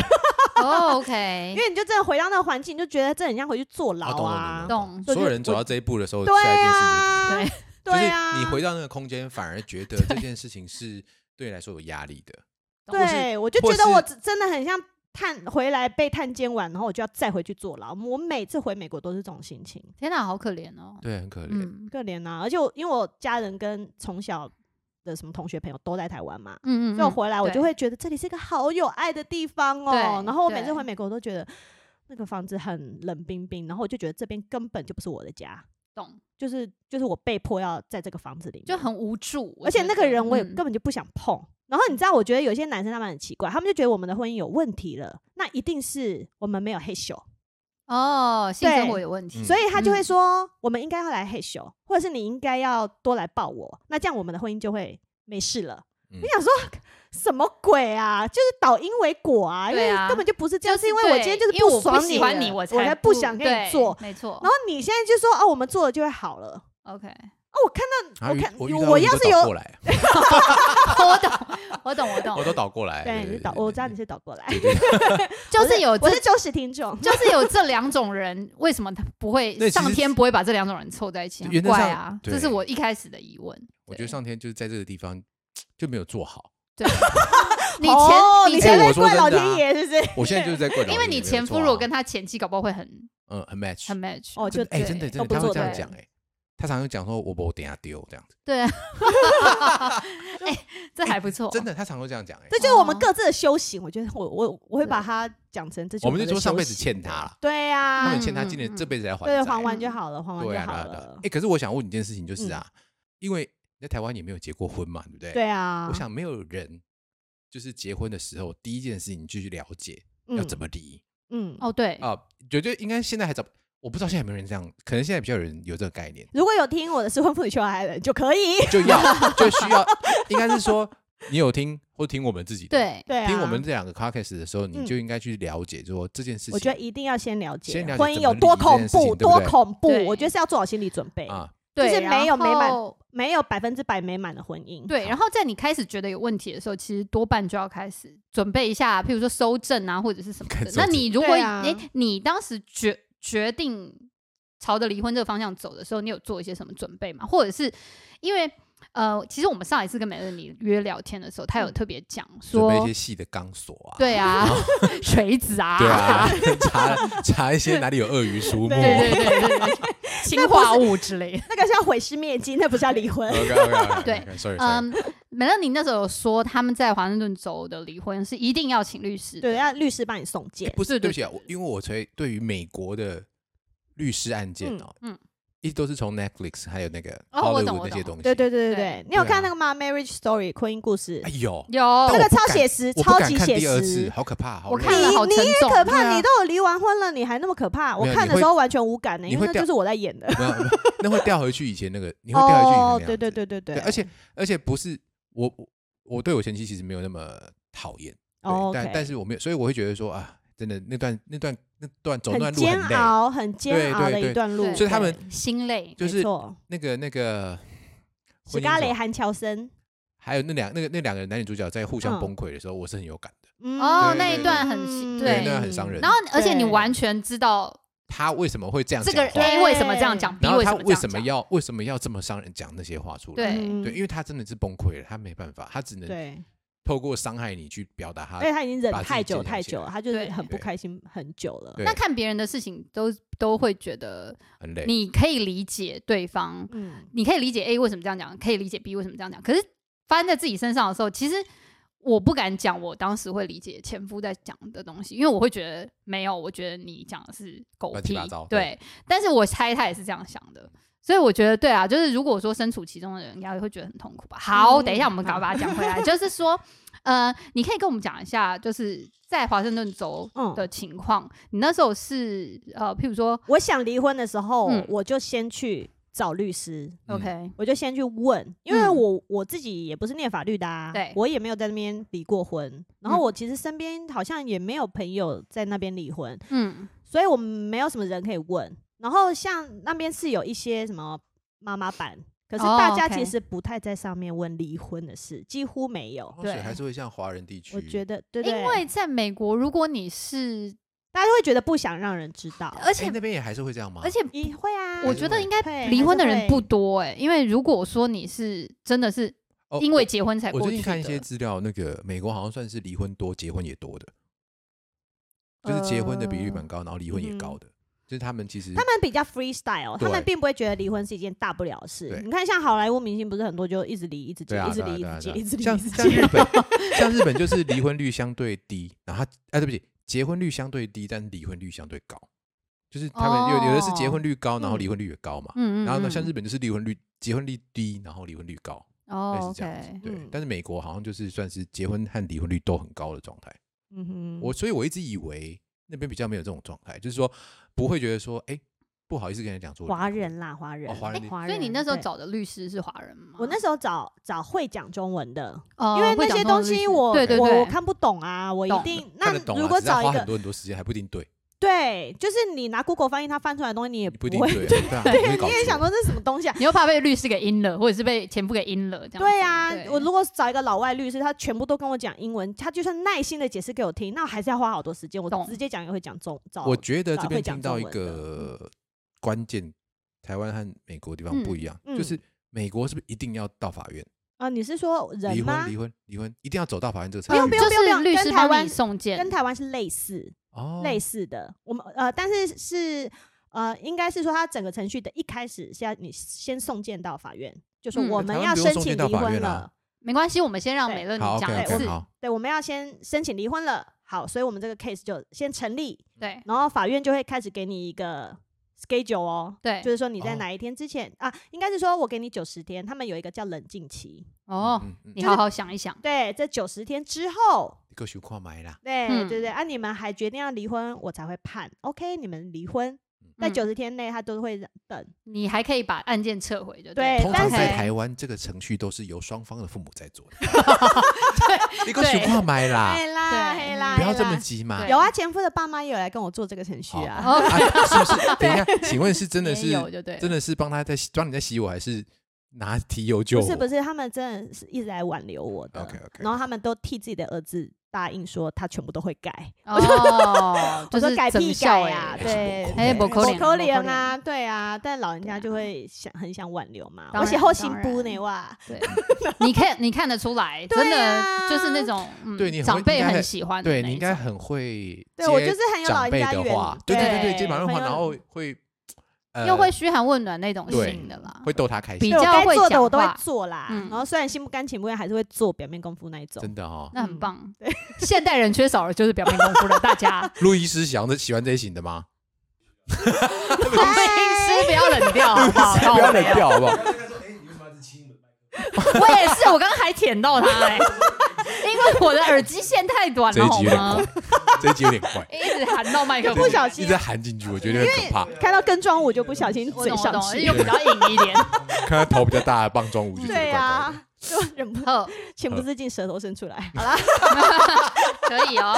哦因 OK，因为你就真的回到那个环境，你就觉得这很像回去坐牢啊。懂所有人走到这一步的时候，对啊，对，就是对啊，你回到那个空间，反而觉得 这件事情是对你来说有压力的。对我就觉得我真的很像探回来被探监完，然后我就要再回去坐牢。我每次回美国都是这种心情，天哪，好可怜哦。对，很可怜。嗯可怜啊！而且我因为我家人跟从小的什么同学朋友都在台湾嘛，嗯嗯，所以我回来我就会觉得这里是一个好有爱的地方哦。然后我每次回美国我都觉得那个房子很冷冰冰，然后我就觉得这边根本就不是我的家。懂，就是就是我被迫要在这个房子里面，就很无助。而且那个人我也嗯根本就不想碰。然后你知道，我觉得有些男生他们很奇怪，他们就觉得我们的婚姻有问题了，那一定是我们没有嘿咻，哦，性生对活有问题，嗯所以他就会嗯说，我们应该要来嘿咻，或者是你应该要多来抱我，那这样我们的婚姻就会没事了。嗯我想说 什么鬼啊？就是导因为果啊，因为根本就不是这样，就是因为我今天就是对因为我爽不喜欢你，我我才不想跟你做。没错。然后你现在就说哦，我们做了就会好了。OK，哦，我看到啊我看我要是有倒过来，我懂，我懂，我懂我，都倒过来。对，你是倒，我知道你是倒过来，就是有我是忠实听众。就是有这两种人，为什么他不会 上天不会把这两种人凑在一起？怪啊，这是我一开始的疑问。我觉得上天就是在这个地方就没有做好。对，你哦前你前哎我你前面怪老天爷是不是？我现在就是在怪老天爷，因为你前夫如果跟他前妻搞不好会很嗯很 match，很 match，哦，就真的哎，真的真的他这样讲哎。他常常讲说我不等下丢这样子，对，哎，这还不错，真的，他常常会这样讲。哎，这就是我们哦。各自的修行。我觉得我我我会把对它讲成这就是我们就的说上辈子欠他了，对啊，他们欠他今年这辈子来还对，还完就好了，还完对啊，就好了。哎，可是我想问你一件事情，就是啊，因为你在台湾也没有结过婚嘛，对不对？对啊，我想没有人就是结婚的时候第一件事情就去了解要怎么离。嗯，嗯，哦，对，啊，觉得应该现在还找，我不知道现在有没有人这样，可能现在比较有人有这个概念，如果有听我的失婚妇女求爱的人就可以。就要 就需要，应该是说你有听或听我们自己的，对，对啊，听我们这两个 podcast 的时候，你嗯就应该去了解说这件事情。我觉得一定要先了解先了解婚姻有多恐离这件事情怖，对不对多恐怖。对我觉得是要做好心理准备，啊，对，就是没有美满然后没有百分之百美满的婚姻。对，然后在你开始觉得有问题的时候，其实多半就要开始准备一下，譬如说收证啊，或者是什么的。那证你如果对啊诶，你当时决决定朝着离婚这个方向走的时候，你有做一些什么准备吗？或者是因为呃，其实我们上一次跟美乐你约聊天的时候，他有嗯特别讲说准备一，些细的钢索啊，对啊，锤子啊，对啊，查查一些哪里有鳄鱼书目。对对对对 氰化物之类的。那个是要毁尸灭迹，那不是要离婚。OK OK 对 sorry 嗯，美乐你那时候有说他们在华盛顿州的离婚是一定要请律师的，对，要律师帮你送件。不是对不起啊，我因为我对对于美国的律师案件哦，嗯嗯一直都是从 Netflix 还有那个哦我 Hollywood 懂。我那些东西。对对对对对。对，你有看那个吗？Marriage Story 婚姻故事。哎，呦，有。那个但我不敢超写实，我不敢看超级写第二次，实。好可怕，好累。我看了好你沉重，可怕，啊。你都有离完婚了，你还那么可怕？我没有看的时候完全无感呢，你会掉因为那就是我在演的。没有，没有那会掉回去以前那个，你会掉回去以前那哦，样对对对对对。对，而且而且不是我我我对我前妻其实没有那么讨厌，对哦但但是我没有，所以我会觉得说啊，真的那段那段那段走那段路很煎熬，很煎熬的一段路。对所以他们心累，就是那个那个史嘉蕾韩乔森，还有那两那个那两个男女主角在互相嗯崩溃的时候，我是很有感的。嗯。哦那一段很嗯。对那段很伤人。然后而且你完全知道他为什么会这样这个讲话？A 为什么这样讲，B 然后他为什么要为什么要这么伤人讲那些话出来？对。嗯对，因为他真的是崩溃了，他没办法，他只能对，透过伤害你去表达他因为他已经忍太久太久了，他就是很不开心很久了。那看别人的事情都都会觉得很累。你可以理解对方，嗯，你可以理解 A 为什么这样讲，可以理解 B 为什么这样讲，可是发生在自己身上的时候，其实我不敢讲我当时会理解前夫在讲的东西，因为我会觉得没有，我觉得你讲的是狗屁对。但是我猜他也是这样想的。所以我觉得对啊，就是如果说身处其中的人，应该会觉得很痛苦吧。好，嗯等一下我们赶好快把它讲回来，就是说，呃，你可以跟我们讲一下，就是在华盛顿州嗯的情况。你那时候是呃，譬如说我想离婚的时候嗯，我就先去找律师。嗯，OK，我就先去问，因为嗯我我自己也不是念法律的啊，对我也没有在那边离过婚，然后嗯我其实身边好像也没有朋友在那边离婚，嗯，所以我们没有什么人可以问。然后像那边是有一些什么妈妈版，可是哦大家 OK 其实不太在上面问离婚的事，几乎没有。哦所以对还是会像华人地区，我觉得对对，因为在美国，如果你是，大家会觉得不想让人知道，而且哎那边也还是会这样吗？而且也会啊。我觉得应该离婚的人不多哎、因为如果说你是真的是哦因为结婚才我过去的，最近看一些资料，那个美国好像算是离婚多、结婚也多的，就是结婚的比率蛮高，然后离婚也高的，就是他们其实呃他们比较 freestyle，他们并不会觉得离婚是一件大不了的事。你看，像好莱坞明星不是很多就一直离，一直结，一直离，一直结，一直离，像一直结像日本，像日本就是离婚率相对低，然后他哎对不起，结婚率相对低，但是离婚率相对高，就是他们有有的是结婚率高，然后离婚率也高嘛，嗯嗯，然后呢，像日嗯。本就是离婚率结婚率低，然后离婚率高，类哦似这样子。对嗯，但是美国好像就是算是结婚和离婚率都很高的状态。嗯哼，我所以我一直以为那边比较没有这种状态，就是说不会觉得说，哎，不好意思跟人家讲华人啦，华人，哦华人哎华人。所以你那时候，找的律师是华人吗？我那时候找找会讲中文的，呃因为那些东西我我我看不懂啊，我一定那如果找一个多很多时间，还不一定对，对，就是你拿 Google 翻译，他翻出来的东西你也你不一会，定对，对啊，你也想说这是什么东西啊？你又怕被律师给阴了，或者是被前夫给阴了，这样。对啊对，我如果找一个老外律师，他全部都跟我讲英文，他就算耐心的解释给我听，那我还是要花好多时间。我直接讲也会讲中，找我觉得这边听到一个关键，台湾和美国地方不一样，嗯就是美国是不是一定要到法院啊，你是说人离吗婚？离婚离婚一定要走到法院这个不用程序？不用不用就是律师帮跟台湾你送件跟，台湾是类似哦，类似的，我们呃，但是是呃，应该是说他整个程序的一开始是要你先送件到法院，就说嗯我们要申请离婚了法院啊。没关系，我们先让美乐你讲对，我们要先申请离婚了。好，所以我们这个 case 就先成立，对然后法院就会开始给你一个 schedule 哦，对就是说你在哦。哪一天之前、啊，应该是说我给你九十天，他们有一个叫冷静期，哦，嗯嗯你好好想一想。对，这九十天之后，你够想看买啦，对、嗯对对，啊，你们还决定要离婚，我才会判，OK，你们离婚，在嗯九十天内他都会等，你还可以把案件撤回，就对通常但在台湾这个程序都是由双方的父母在做的。你够想看买啦，黑啦对嘿啦，不要这么急嘛。有啊，前夫的爸妈也有来跟我做这个程序啊，哦啊是不是？等一下，请问是真的也是真的是帮他在洗帮你在洗我，还是拿提油救火？不是不是，他们真的是一直来挽留我的 OK，OK 然后他们都替自己的儿子答应说他全部都会改，哦，就我说是改屁改呀、欸对，哎不可怜不可怜啊，对啊，但老人家就会想很想挽留嘛，而且后心当不呢哇，对，你看你看得出来，真的啊就是那种嗯对你长辈很喜欢对你应该很会对我就是很有老人家缘的话，对对对对，对接长辈的话，然后会呃又会嘘寒问暖那种对型的啦。会逗他开心对，我该较会讲做的我都会做啦，嗯然后虽然心不甘情不愿，还是会做表面功夫那一种。真的哦。那很嗯棒。现代人缺少的就是表面功夫了，大家路易斯喜欢这喜欢这一型的吗？路易斯不要冷掉，好不好？不要冷掉好不好？我也是，我刚刚还舔到他哎、我的耳机线太短了，这一集有点好吗？怪，这一集有点怪，一直含到麦克风。不，小心。一直含进去，我觉得有点可怕。看到跟妆舞就不小心嘴上我懂我懂，去又，比较硬一点。看他头比较大的棒状舞就觉得对怪怪的。啊，就忍不住，情不自禁舌头伸出来。好。啦，可以哦。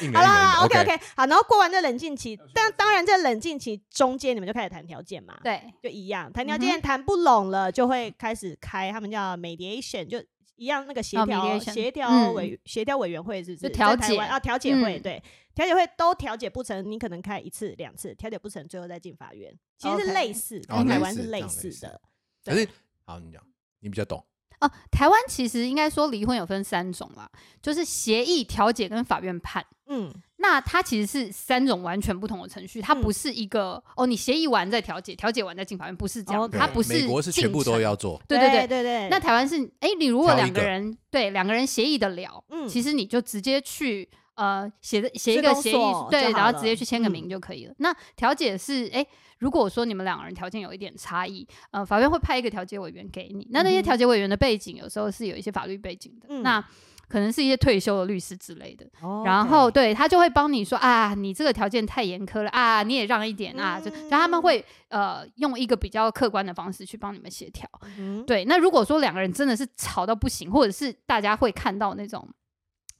硬好了，OK OK，好，然后过完这冷静期，但当然在冷静期中间你们就开始谈条件嘛，对，就一样，谈条嗯件谈不拢了，就会开始开他们叫 mediation，就一样那个协哦调协调嗯委协调委员会是不是？就调解在台湾啊，调解会嗯对，调解会都调解不成，你可能开一次两次，调解不成，最后再进法院，其实是类似，哦跟台湾是类似的。可是好，你讲，你比较懂。哦，台湾其实应该说离婚有分三种啦，就是协议、调解跟法院判。嗯，那它其实是三种完全不同的程序，它嗯不是一个、哦，你协议完再调解，调解完再进法院，不是这样它不是美国是全部。都要做，对对对，对对，那台湾是，哎、你如果两个人对两个人协议的了，嗯其实你就直接去呃写的写一个协议所，对，然后直接去签个嗯名就可以了。那调解是，哎、如果说你们两个人条件有一点差异，呃，法院会派一个调解委员给你。那那些调解委员的背景有时候是有一些法律背景的，嗯那可能是一些退休的律师之类的。哦然后对他就会帮你说啊，你这个条件太严苛了啊，你也让一点啊，就就他们嗯会呃用一个比较客观的方式去帮你们协调。嗯对，那如果说两个人真的是吵到不行，或者是大家会看到那种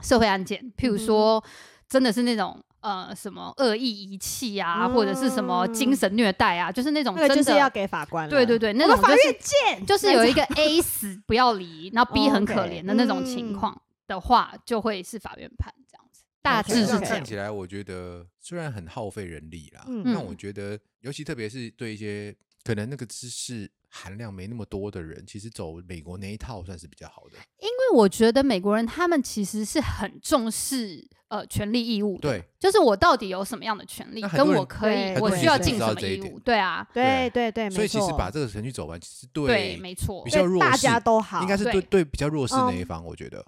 社会案件，譬如说真的是那种呃什么恶意遗弃啊，或者是什么精神虐待啊，就是那种真的。就是要给法官。对对对，那种就是院见，就是有一个 A 死不要离，然后 B 很可怜的那种情嗯况的话，就会是法院判这样子，大致是。看起来，我觉得虽然很耗费人力啦，嗯但我觉得，尤其特别是对一些可能那个知识含量没那么多的人，其实走美国那一套算是比较好的。因为我觉得美国人他们其实是很重视呃权利义务的，对，就是我到底有什么样的权利，跟我可以，我需要尽什么义务，对啊，对对对，所以其实把这个程序走完，其实对，对没错比，较弱大势家都好，应该是对对对比较弱势那一嗯方，我觉得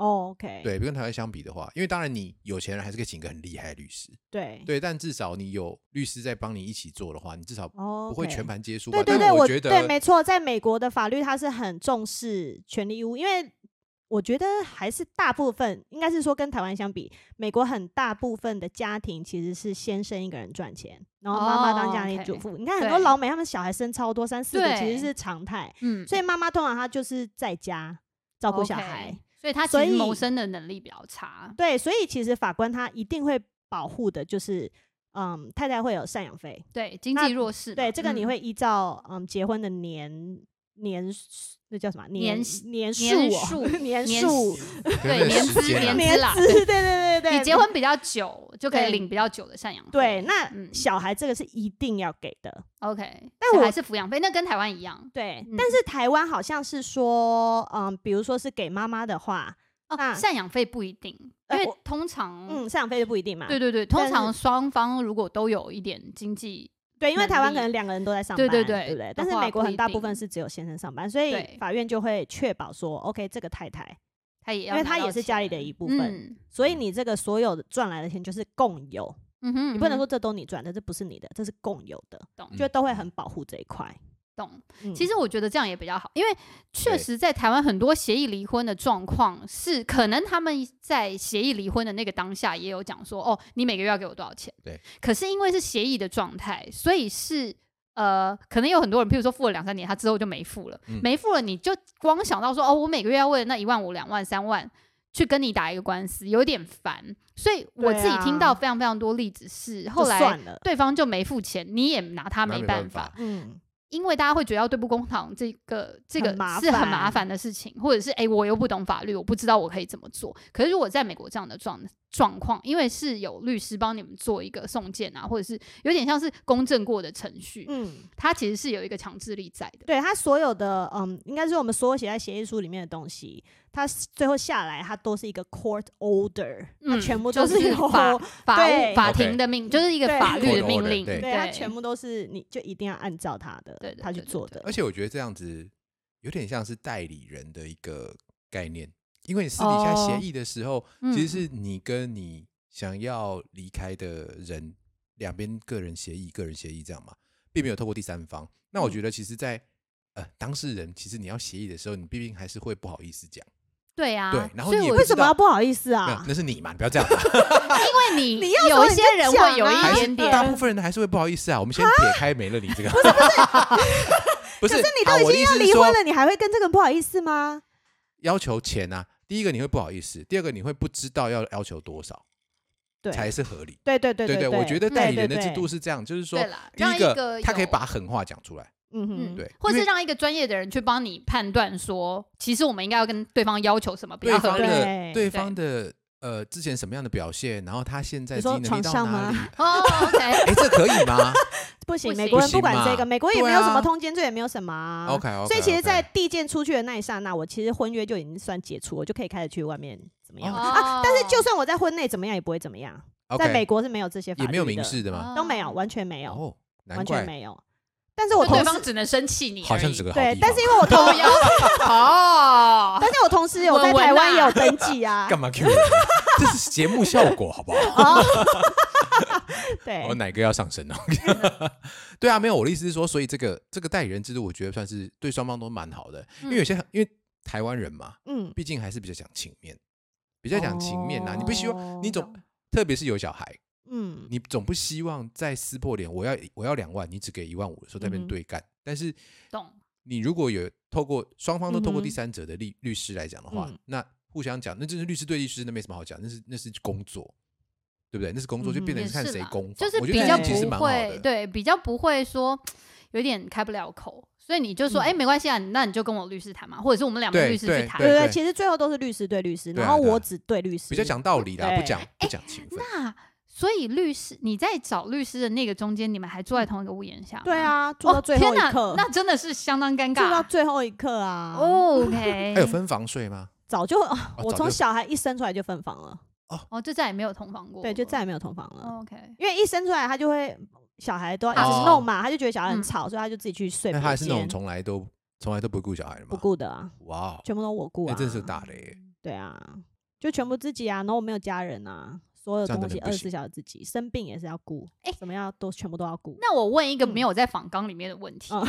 哦 OK，对，跟台湾相比的话，因为当然你有钱人还是可以请一个很厉害的律师，对对，但至少你有律师在帮你一起做的话，你至少哦，不会全盘皆输吧。对对对，我觉得对没错，在美国的法律它是很重视权利义务，因为我觉得还是大部分应该是说跟台湾相比，美国很大部分的家庭其实是先生一个人赚钱，然后妈妈当哦家庭主妇。你看很多老美他们小孩生超多，三四个其对实是常态，嗯，所以妈妈通常她就是在家照顾小孩。所以他其所以实谋生的能力比较差，对，所以其实法官他一定会保护的，就是嗯，太太会有赡养费，对经济弱势，对，这个你嗯。会依照嗯结婚的年年那叫什么年年数年哦数年年数对年资资年年资啦，对对对对对，你结婚比较久就可以领比较久的赡养费，对，那嗯小孩这个是一定要给的，OK，但我还是抚养费，那跟台湾一样，对，嗯但是台湾好像是说嗯，比如说是给妈妈的话。哦，那赡养费不一定，因为通常，嗯，赡养费就不一定嘛。对对对，通常双方如果都有一点经济，对，因为台湾可能两个人都在上班，对对对对不对？但是美国很大部分是只有先生上班，所以法院就会确保说，OK，这个太太，她也要因为她也是家里的一部分，嗯所以你这个所有的赚来的钱就是共有，嗯哼，嗯哼你不能说这都你赚的，这不是你的，这是共有的，懂就都会很保护这一块。懂。嗯其实我觉得这样也比较好，因为确实在台湾很多协议离婚的状况是，可能他们在协议离婚的那个当下也有讲说，哦，你每个月要给我多少钱？对。可是因为是协议的状态，所以是呃，可能有很多人，譬如说付了两三年，他之后就没付了，嗯没付了，你就光想到说，哦，我每个月要为了那一万五、两万、三万。去跟你打一个官司，有点烦，所以我自己听到非常非常多例子是，后来对方就没付钱，你也拿他没办法没办法，嗯，因为大家会觉得要对簿公堂这个这个是很麻烦烦的事情，或者是诶我又不懂法律，我不知道我可以怎么做。可是如果在美国这样的状状况，因为是有律师帮你们做一个送件啊，或者是有点像是公证过的程序，嗯，它其实是有一个强制力在的。对它所有的，嗯，应该是我们所有写在协议书里面的东西，它最后下来，它都是一个 court order，它嗯，全部都是有法 法对。务法庭的命，就是一个法律的命令，对。对，它全部都是你就一定要按照他的，他去做的。而。且我觉得这样子有点像是代理人的一个概念，因为你私底下协哦议的时候，嗯其实是你跟你想要离开的人两边个人协议、个人协议这样嘛，并没有透过第三方。那我嗯觉得其实在，呃当事人，其实你要协议的时候，你毕竟还是会不好意思讲，对啊，对然后你也不知道什么要不好意思啊？那是你嘛，你不要这样嘛。因为 你你要有一些人会有一点点大部分人还是会不好意思啊。我们先撇开美乐你这个，不是不是，可是你好都已经要离婚了，你还会跟这个人不好意思吗？要求钱啊，第一个你会不好意思，第二个你会不知道要要求多少对，才是合理。对对对对对，我觉得代理人的制度，是这样，就是说让一个他可以把狠话讲出来，嗯嗯。哼，对。或是让一个专业的人去帮你判断说，其实我们应该要跟对方要求什么比对较合理。方的对。对方的呃之前什么样的表现，然后他现在你说经济能力到床上吗哪里？哦，OK，哎，这可以吗 不行，美国人不管这个，美国也没有什么啊通奸罪，也没有什么啊。？OK 所以其实，在递件出去的那一刹那，我其实婚约就已经算解除，我就可以开始去外面怎么样、哦啊？但是就算我在婚内怎么样，也不会怎么样。在美国是没有这些法律的，也没有民事的吗？都没有，完全没有，完全，没有。但是我同事方只能生气你而已，好像是个好对，地但是因为我同哦，但是我同时有在台湾啊。也有登记啊。干嘛 Q 我？这是节目效果，好不好？哦，对。我，哪个要上升呢？对啊，没有我的意思是说，所以这个这个代理人制度，我觉得算是对双方都蛮好的，因为有些因为台湾人嘛，嗯，毕竟还是比较讲情面，比较讲情面呐、你不希望你总，特别是有小孩，嗯，你总不希望再撕破脸，我要我要两万，你只给一万五的时候在那边对干。但是懂，你如果有透过双方都透过第三者的律律师来讲的话，嗯那互相讲，那真是律师对律师，那没什么好讲，那是那是工作，对不对？那是工作，就变成看谁攻防。就是比较不会，对，比较不会说有点开不了口，所以你就说，嗯哎，没关系啊，那你就跟我律师谈嘛，或者是我们两边对对律师去谈。对对，对其实最后都是律师对律师，然后我只对律师，比较讲道理啦，不讲不讲情分。那所以律师你在找律师的那个中间，你们还坐在同一个屋檐下吗？对啊，坐到哦，最后一刻，那真的是相当尴做到。最后一刻啊。哦 OK，还有分房睡吗？早就，啊 我从小孩一生出来就分房了，哦，就再也没有同房过。对，就再也没有同房了。哦 OK。因为一生出来他就会小孩都要一哦直弄嘛，他就觉得小孩很嗯吵，所以他就自己去睡那他还是那种，从来都从来都不顾小孩的吗？不顾的啊，哇哦，全部都我顾啊，那真是大雷。对啊，就全部自己啊，然后我没有家人啊，所有东西二十四小时自己，生病也是要顾，哎怎么样都全部都要顾。那我问一个嗯没有在访纲里面的问题，嗯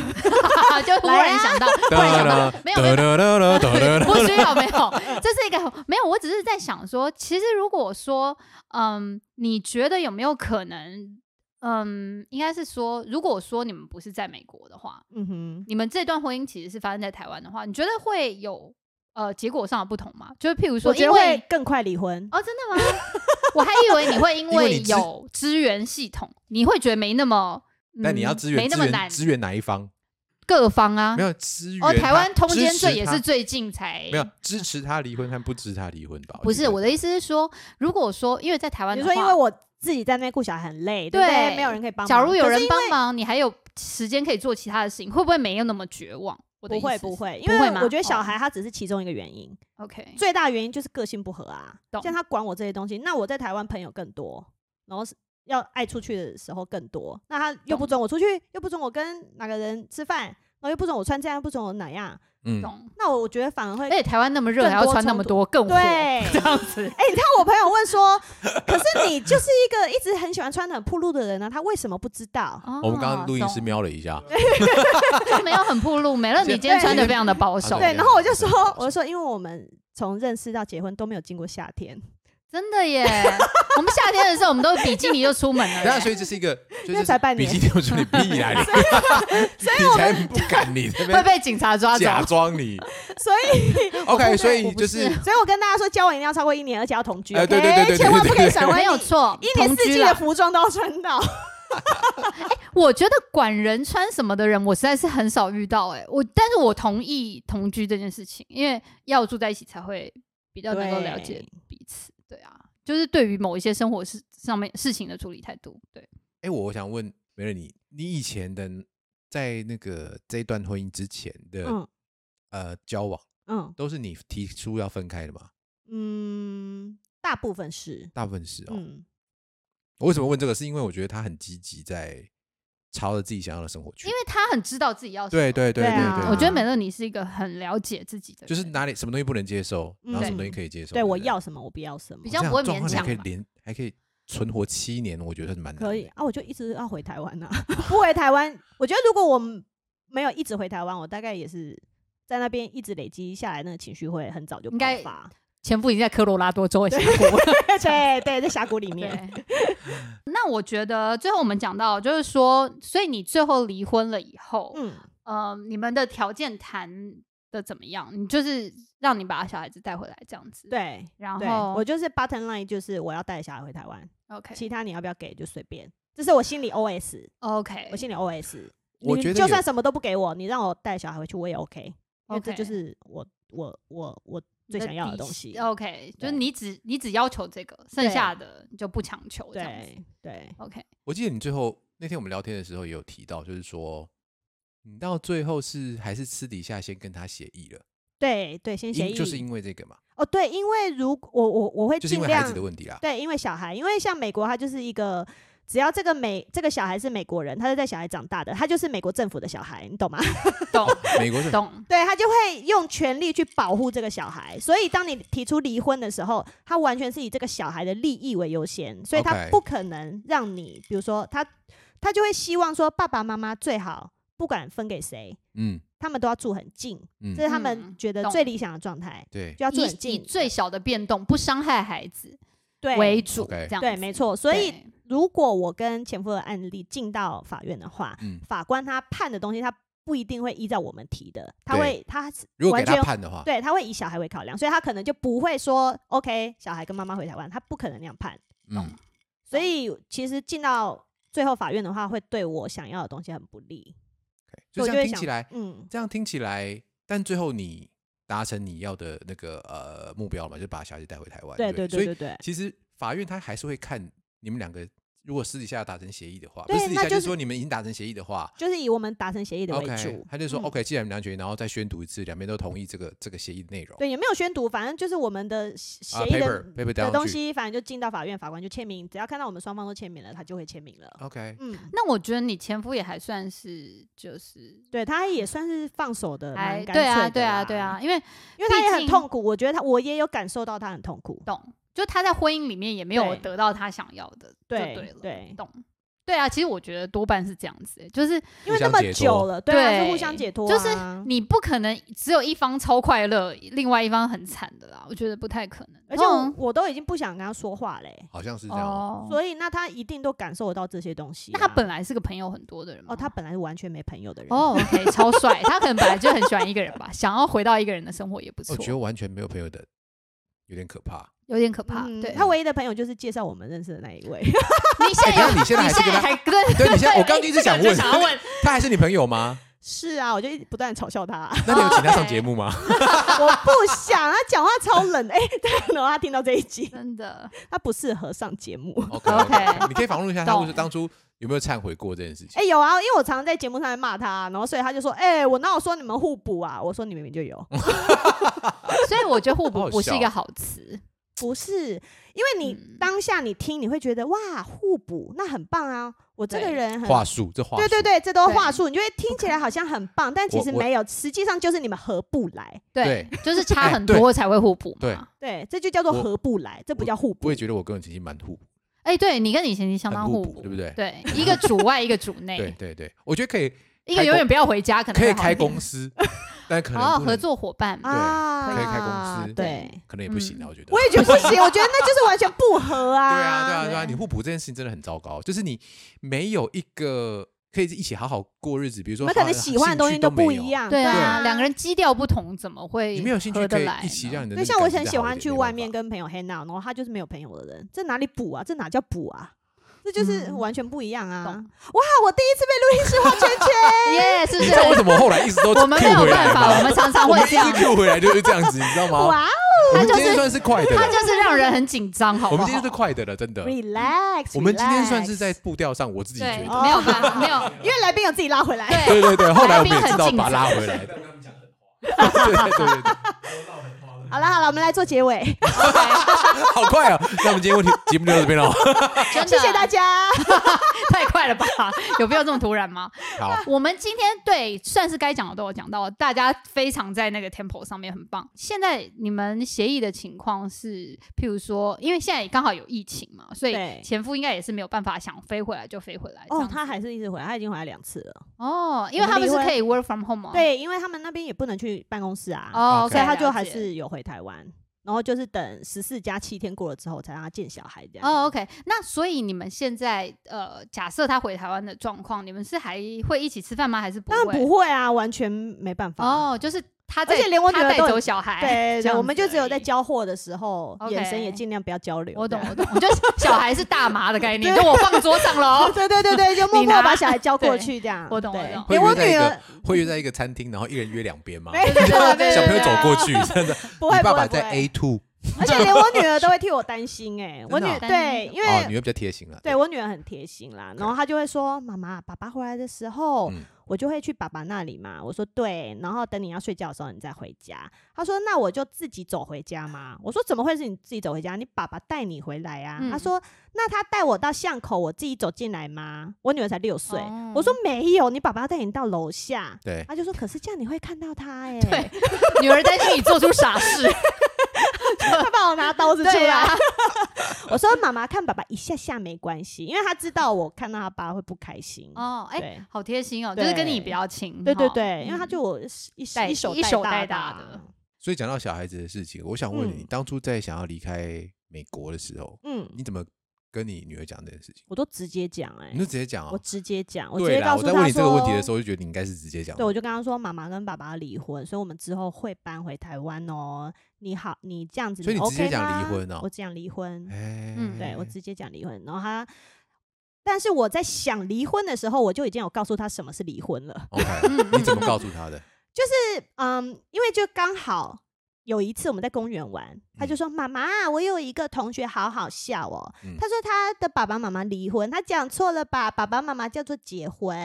就 忽来啊然想到，突然想到，没有没有没有，有 不需要没有，这是一个没有，我只是在想说，其实如果说，嗯，你觉得有没有可能，嗯，应该是说，如果说你们不是在美国的话，嗯哼，你们这段婚姻其实是发生在台湾的话，你觉得会有呃结果上的不同嘛？就是譬如说，我觉因为会更快离婚。哦，真的吗？我还以为你会因为因为你支有资源系统，你会觉得没那么，但你要嗯支援支没那么难援，支援哪一方？各方啊没。有支援哦，台湾他通奸持罪也是最近才没有支持他离婚和不支持他离婚吧？不是我的意思是说，如果说因为在台湾你的话，说因为我自己在那边顾小孩很累，对不对？对没有人可以帮忙。假如有人可是因为帮忙，你还有时间可以做其他的事情，会不会没有那么绝望？我的不会不会，因为我觉得小哦。孩他只是其中一个原因，OK，最大原因就是个性不合啊。懂。像他管我这些东西，那我在台湾朋友更多，然后是要爱出去的时候更多，那他又不准我出去，又不准我跟哪个人吃饭，然后又不准我穿这样，又不准我哪样，嗯，懂。那我我觉得反而会而且台湾那么热，还要穿那么多，更火对这样子。哎、你看我朋友问说，可是你就是一个一直很喜欢穿的很暴露的人呢、他为什么不知道？我们刚刚录音师瞄了一下，就没有很暴露。美乐，你今天穿的非常的保守，对，对然后我就说，我就说，因为我们从认识到结婚都没有经过夏天，真的耶。我们夏天的时候，我们都比基尼就出门了对啊，所以这是一个，就才半年比基尼我说你屁来，你才 不敢你会被警察抓走。假装你所以，，OK，所以就是是所以我跟大家说，交往一定要超过一年，而且要同居。对对对对对千万不可以闪婚，没有错，一年四季的服装都要穿到。我觉得管人穿什么的人，我实在是很少遇到、欸。哎，我但是我同意同居这件事情，因为要住在一起才会比较能够了解彼此。就是对于某一些生活事上面事情的处理态度。对，哎，我想问梅瑞你，你以前的在那个这一段婚姻之前的嗯呃交往，嗯都是你提出要分开的吗？嗯，大部分是。大部分是哦。嗯，我为什么问这个？是因为我觉得他很积极，在朝着自己想要的生活去。因为他很知道自己要什么。对对对对我觉得美乐你是一个很了解自己的人，就是哪里什么东西不能接受，然后什么东西嗯可以接受。对我要什么，我不要什么比。较不会这样状况勉强可以连还可以存活七年，我觉得是蛮可以。啊，我就一直要回台湾呐、不回台湾，我觉得如果我们没有一直回台湾，我大概也是在那边一直累积下来，那个情绪会很早就爆应该发。前夫已经在科罗拉多州的峡谷。对对，在峡谷里面。那我觉得最后我们讲到，就是说，所以你最后离婚了以后，嗯，呃，你们的条件谈的怎么样？你就是让你把小孩子带回来这样子。，对。然后我就是 button line，就是我要带小孩回台湾，OK 其他你要不要给就随便。这是我心里 OS，OK，我心里 OS。我觉得就算什么都不给我，你让我带小孩回去，我也 OK，因为这 OK 就是我我我我最想要的东西。OK，就是你只你只要求这个，剩下的你就不强求这样子。对对，OK，我记得你最后那天我们聊天的时候也有提到，就是说你到最后是还是私底下先跟他协议了，对对，先协议就是因为这个嘛，哦，对，因为如果我我我会就是因为孩尽量子的问题啦。对，因为小孩，因为像美国，他就是一个只要这个美这个小孩是美国人，他是在小孩长大的，他就是美国政府的小孩，你懂吗？懂。美国是懂。对他就会用权力去保护这个小孩，所以当你提出离婚的时候，他完全是以这个小孩的利益为优先，所以他不可能让你，比如说他他就会希望说爸爸妈妈最好不管分给谁，嗯。他们都要住很近，嗯。这，是他们嗯觉得最理想的状态，对。就要住以以很近，最小的变动，不伤害孩子对。为主，对，这样对没错，所以对如果我跟前夫的案例进到法院的话，嗯，法官他判的东西，他不一定会依照我们提的，他会他如果他判的话，对，他会以小孩为考量，所以他可能就不会说 OK，小孩跟妈妈回台湾，他不可能那样判。嗯，所以其实进到最后法院的话，会对我想要的东西很不利。OK，就这样听起来，嗯，这样听起来，但最后你达成你要的那个呃目标嘛，就把小孩子带回台湾。对对不所以对对对对，其实法院他还是会看你们两个，如果私底下达成协议的话，不对是私底下，那就是说你们已经达成协议的话就是以我们达成协议的为主。他就说嗯 OK，既然两决议，然后再宣读一次，两边都同意这个这个协议的内容。对，也没有宣读，反正就是我们的协议的、，paper paper 的东西，反正就进到法院，法官就签名，只要看到我们双方都签名了，他就会签名了。OK，嗯，那我觉得你前夫也还算是就是对他也算是放手的，还蛮干对啊脆的对啊啦对啊，，因为因为他也很痛苦，我觉得他我也有感受到他很痛苦。懂，就他在婚姻里面也没有得到他想要的，就对对了，对懂。对啊，其实我觉得多半是这样子欸，就是因为那么久了，对啊，对是互相解脱、啊，就是你不可能只有一方超快乐，另外一方很惨的啦，我觉得不太可能。而且我通我都已经不想跟他说话嘞、好像是这样哦。哦，所以那他一定都感受得到这些东西啊、那他本来是个朋友很多的人吗哦，他本来是完全没朋友的人，哦，OK，超帅，他可能本来就很喜欢一个人吧，想要回到一个人的生活也不错我，觉得完全没有朋友的有点可怕。有点可怕。嗯对，他唯一的朋友就是介绍我们认识的那一位，你现在有哎等一下你现在还是跟他还 对，对你现在 我刚刚一直想问这个就想要问，他还是你朋友吗？是啊，我就一直不断地嘲笑他。那你有请他上节目吗？我不想，他讲话超冷的。哎、对，然后他听到这一集，真的，他不适合上节目。OK OK 你可以访问一下他，懂或是当初有没有忏悔过这件事情？哎、有啊，因为我常常在节目上面骂他，然后所以他就说：“哎、我哪有说你们互补啊？”我说：“你明明就有。所以我觉得互补不是一笑个好词。”不是，因为你嗯当下你听，你会觉得哇，互补那很棒啊！我这个人很话术，这话术，对对对，这都话术，你就会听起来好像很棒，但其我我实没有，实际上就是你们合不来。对，对就是差很多才会互补对嘛。对，这就叫做合不来，这不叫互补我也。觉得我跟我其实蛮互补，哎，对你跟你前妻相当互补，对不对对，一个主外，一个主 内，对对对，我觉得可以一个永远不要回家，可能可以开公司，但可能哦，合作伙伴嘛。啊，可以开公司对，可能也不行啊，嗯我觉得。我也觉得不行，我觉得那就是完全不合 啊。对啊，对啊，对啊，你互补这件事情真的很糟糕，就是你没有一个可以一起好好过日子，比如说那可能喜欢的东西都不一样，样。对啊，啊，两个人基调不同，怎么会你没有兴趣可以一起让你的那，像我很喜欢去外面跟朋友 hang out，然后他就是没有朋友的人，这哪里补啊？这哪叫补啊？这就是嗯完全不一样啊！懂哇，我第一次被录音师画圈圈，耶，是不你知道为是？什么后来一直都 我们没有回来办法，我们常常会这样，Q 回来就是这样子，你知道吗？哇我们他就是今天算是快的了，他就是让人很紧张，好不好？我们今天是快的了，真的。，relax。我们今天算是在步调上，我自己觉对，得。没有办法，没有因为来宾有自己拉回来。对对对对，后来我们也知道把他拉回来。对对对对对，好了好了，我们来做结尾，好快啊！那我们今天问题节目就到这边了。谢谢大家。太快了吧？有必要这么突然吗？好，我们今天对算是该讲的都有讲到，大家非常在那个 tempo 上面很棒。现在你们协议的情况是，譬如说，因为现在刚好有疫情嘛，所以前夫应该也是没有办法想飞回来就飞回来。哦他还是一直回来，他已经回来两次了。哦，因为他们是可以 work from home 吗？，对，因为他们那边也不能去办公室啊，哦所以他就还是有回台湾，然后就是等十四加七天过了之后，才让他见小孩这样。哦，OK，那所以你们现在呃，假设他回台湾的状况，你们是还会一起吃饭吗？还是不当然会？不会啊，完全没办法。哦，就是他在，而且连我女儿都很走小孩，对我们就只有在交货的时候眼神也尽量不要交流。我懂，我懂，就是 小孩是大麻的概念，对就我放桌上了。对对对对，就默默把小孩交过去这样。我懂我懂连我女儿会约在一个餐厅，然后一人约两边吗？没对对对小朋友走过去，真的。不会爸爸在 A two，而且连我女儿都会替我担心哎，我女对，因哦，为女儿比较贴心了。对我女儿很贴心啦，然后她就会说：“妈妈，爸爸回来的时候，嗯我就会去爸爸那里嘛。”我说：“对。”然后等你要睡觉的时候，你再回家。他说：“那我就自己走回家吗？”我说：“怎么会是你自己走回家？你爸爸带你回来啊？”嗯她说：“那他带我到巷口，我自己走进来吗？”我女儿才六岁，哦我说：“没有，你爸爸要带你到楼下。”对，他就说：“可是这样你会看到他哎、对，女儿担心你做出傻事，她帮我拿刀子出来。啊，我说：“妈妈看爸爸一下下没关系，因为他知道我看到他爸会不开心。哦，哎对，好贴心哦，就是跟你比较亲，对对对，因为他嗯就我一一手一手带带大的的，所以讲到小孩子的事情，我想问你，嗯当初在想要离开美国的时候，嗯，你怎么跟你女儿讲这件事情？我都直接讲哎你就，直接讲啊我哦。直接讲，我直对啦，接告诉他我在问你这个问题的时候，候，就觉得你应该是直接讲。对，我就跟他说，妈妈跟爸爸离婚，所以我们之后会搬回台湾哦。你好，你这样子，所以你直接讲离吗婚哦我讲离婚，哎，嗯对我直接讲离婚，然后他。但是我在想离婚的时候，我就已经有告诉他什么是离婚了。OK，嗯你怎么告诉他的？就是嗯，因为就刚好有一次我们在公园玩，他嗯就说：“妈妈，我有一个同学好好笑哦。嗯他说他的爸爸妈妈离婚，他讲错了吧？爸爸妈妈叫做结婚。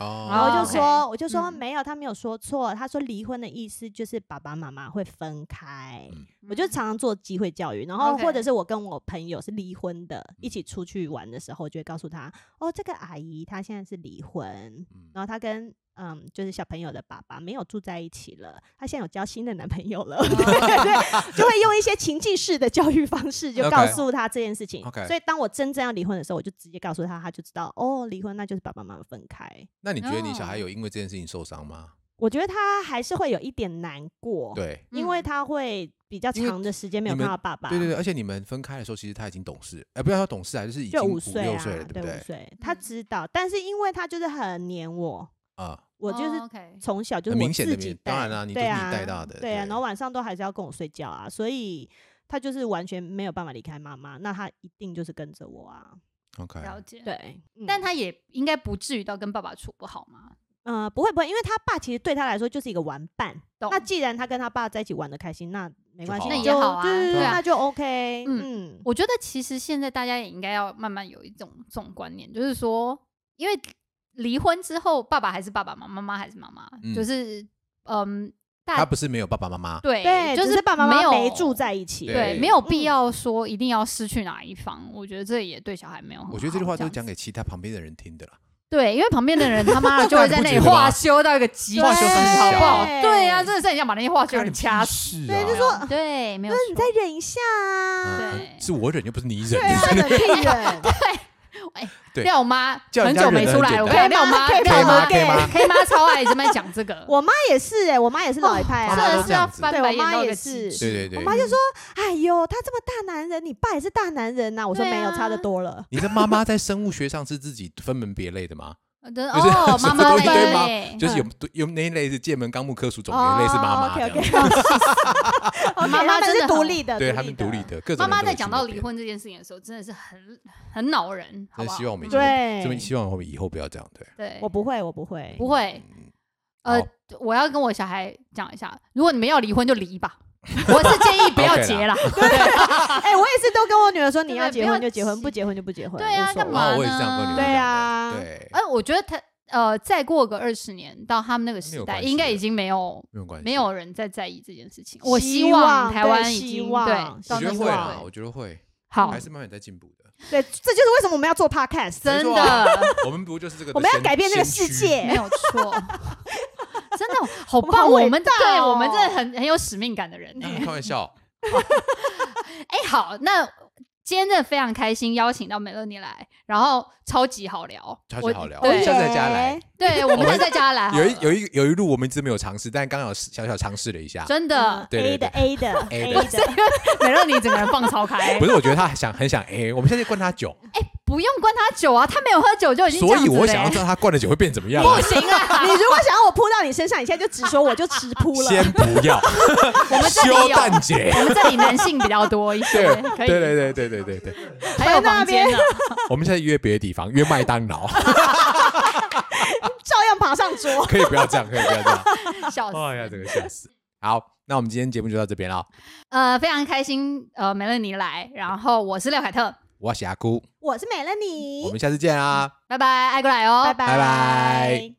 哦，然后我就说，我就说嗯没有，他没有说错。他说离婚的意思就是爸爸妈妈会分开。嗯我就常常做机会教育，然后或者是我跟我朋友是离婚的，一起出去玩的时候，就会告诉他，哦，这个阿姨她现在是离婚，嗯然后她跟嗯，就是小朋友的爸爸没有住在一起了，她现在有交新的男朋友了，对 对，就会用一些情境式的教育方式，就告诉他这件事情。OK 所以当我真正要离婚的时候，我就直接告诉他，他就知道哦，离婚那就是爸爸妈妈分开。那你觉得你小孩哦有因为这件事情受伤吗？我觉得他还是会有一点难过，，对，嗯因为他会比较长的时间没有看到爸爸，对对对，而且你们分开的时候，其实他已经懂事，哎，不要说懂事啊，就是已经五六岁了，对不对？五岁，他嗯知道，但是因为他就是很黏我，啊，我就是从小就是我明显的明自己带，当然啦你都你对啊，带大的对啊，然后晚上都还是要跟我睡觉啊，所以他就是完全没有办法离开妈妈，那他一定就是跟着我啊，OK，了解，对，嗯但他也应该不至于到跟爸爸处不好嘛。呃，不会不会，因为他爸其实对他来说就是一个玩伴。那既然他跟他爸在一起玩的开心，那没关系，那也好啊对对对啊那就 OK。嗯嗯，我觉得其实现在大家也应该要慢慢有一种这种观念，就是说，因为离婚之后，爸爸还是爸爸妈，妈妈还是妈妈，嗯就是嗯，他大不是没有爸爸妈妈，对对，就只是爸爸妈没有妈没住在一起。对对，没有必嗯要说一定要失去哪一方，我觉得这也对小孩没有很好。我觉得这句话都是样讲给其他旁边的人听的啦。对，因为旁边的人他妈的 就会在那里你不觉得吗话修到一个极致，话修三好不好？小对呀、真的是很想把那些话修人掐死。死对就说对，没有那你错再忍一下啊。嗯对是我忍又不是你忍对。啊，忍屁忍。对廖妈很久没出来我看廖妈，廖妈可以吗，K 妈超爱这边讲这个，我妈也是哎，我妈也是老一派啊。真的。是要翻白眼对我妈到个也是。极致。对对对，我妈就说：“哎呦，他这么大男人，你爸也是大男人呐。”我说：“没有，啊。差的多了。你的妈妈在生物学上是自己分门别类的吗？哦，妈妈类，就是 有有那一类是界门纲目科属种，哦有一类是妈妈这样。妈妈他们是真的独立的，对他们独立。的，各种妈妈在讲到离婚这件事情的时候，真的是很很恼人，好不好？真希望我们以后，对这边希望我们以后不要这样，对。对，我不会，我不会。不会。嗯呃，我要跟我小孩讲一下，如果你们要离婚就离吧，我是建议不要结啦。哎，我也是都跟我女儿说，你要结婚就结婚，不结婚就不结婚。对啊干嘛哦，我也是这样跟你们对啊。对，哎，我觉得他呃，再过个二十年到他们那个时代，应该已经没有没有关系，没有人再在意这件事情。我希希望台湾已希经望对我觉得到那个会我觉得会，好。还，是慢慢在进步的。对，这就是为什么我们要做 podcast，真的。我们不就是这个？我们要改变这个世界。没有错，真的好棒！我们大对哦我们真的很很有使命感的人。嗯开玩笑，哎，好，那今天真的非常开心，邀请到美乐妮来，然后超级好聊，超级好聊，对下次再加来。对，我们在家来，有一有一有一路我们一直没有尝试，但刚好小小尝试了一下。真的对对 A 的对 A 的 A 的 的，美乐妮整个人放超开不，是，我觉得他想很想 A，我们现在灌他酒，不用灌他酒啊，他没有喝酒就已经这所以我想要知道他灌了酒会变怎么样啊。不行啊，你如果想要我扑到你身上，你现在就直说，我就直扑了。先不要，我们这里修有，蛋姐。我们这里男性比较多一些对，可以，对对对对对对对，还有房间呢，我们现在约别的地方，约麦当劳，照样爬上桌。可以不要这样，可以不要这样。笑死。哎呀，这个笑死。好，那我们今天节目就到这边了。呃，非常开心，呃，美乐妮来，然后我是廖凯特，我是阿姑，我是美乐妮我，们下次见啦。拜拜，爱过来哦，拜拜拜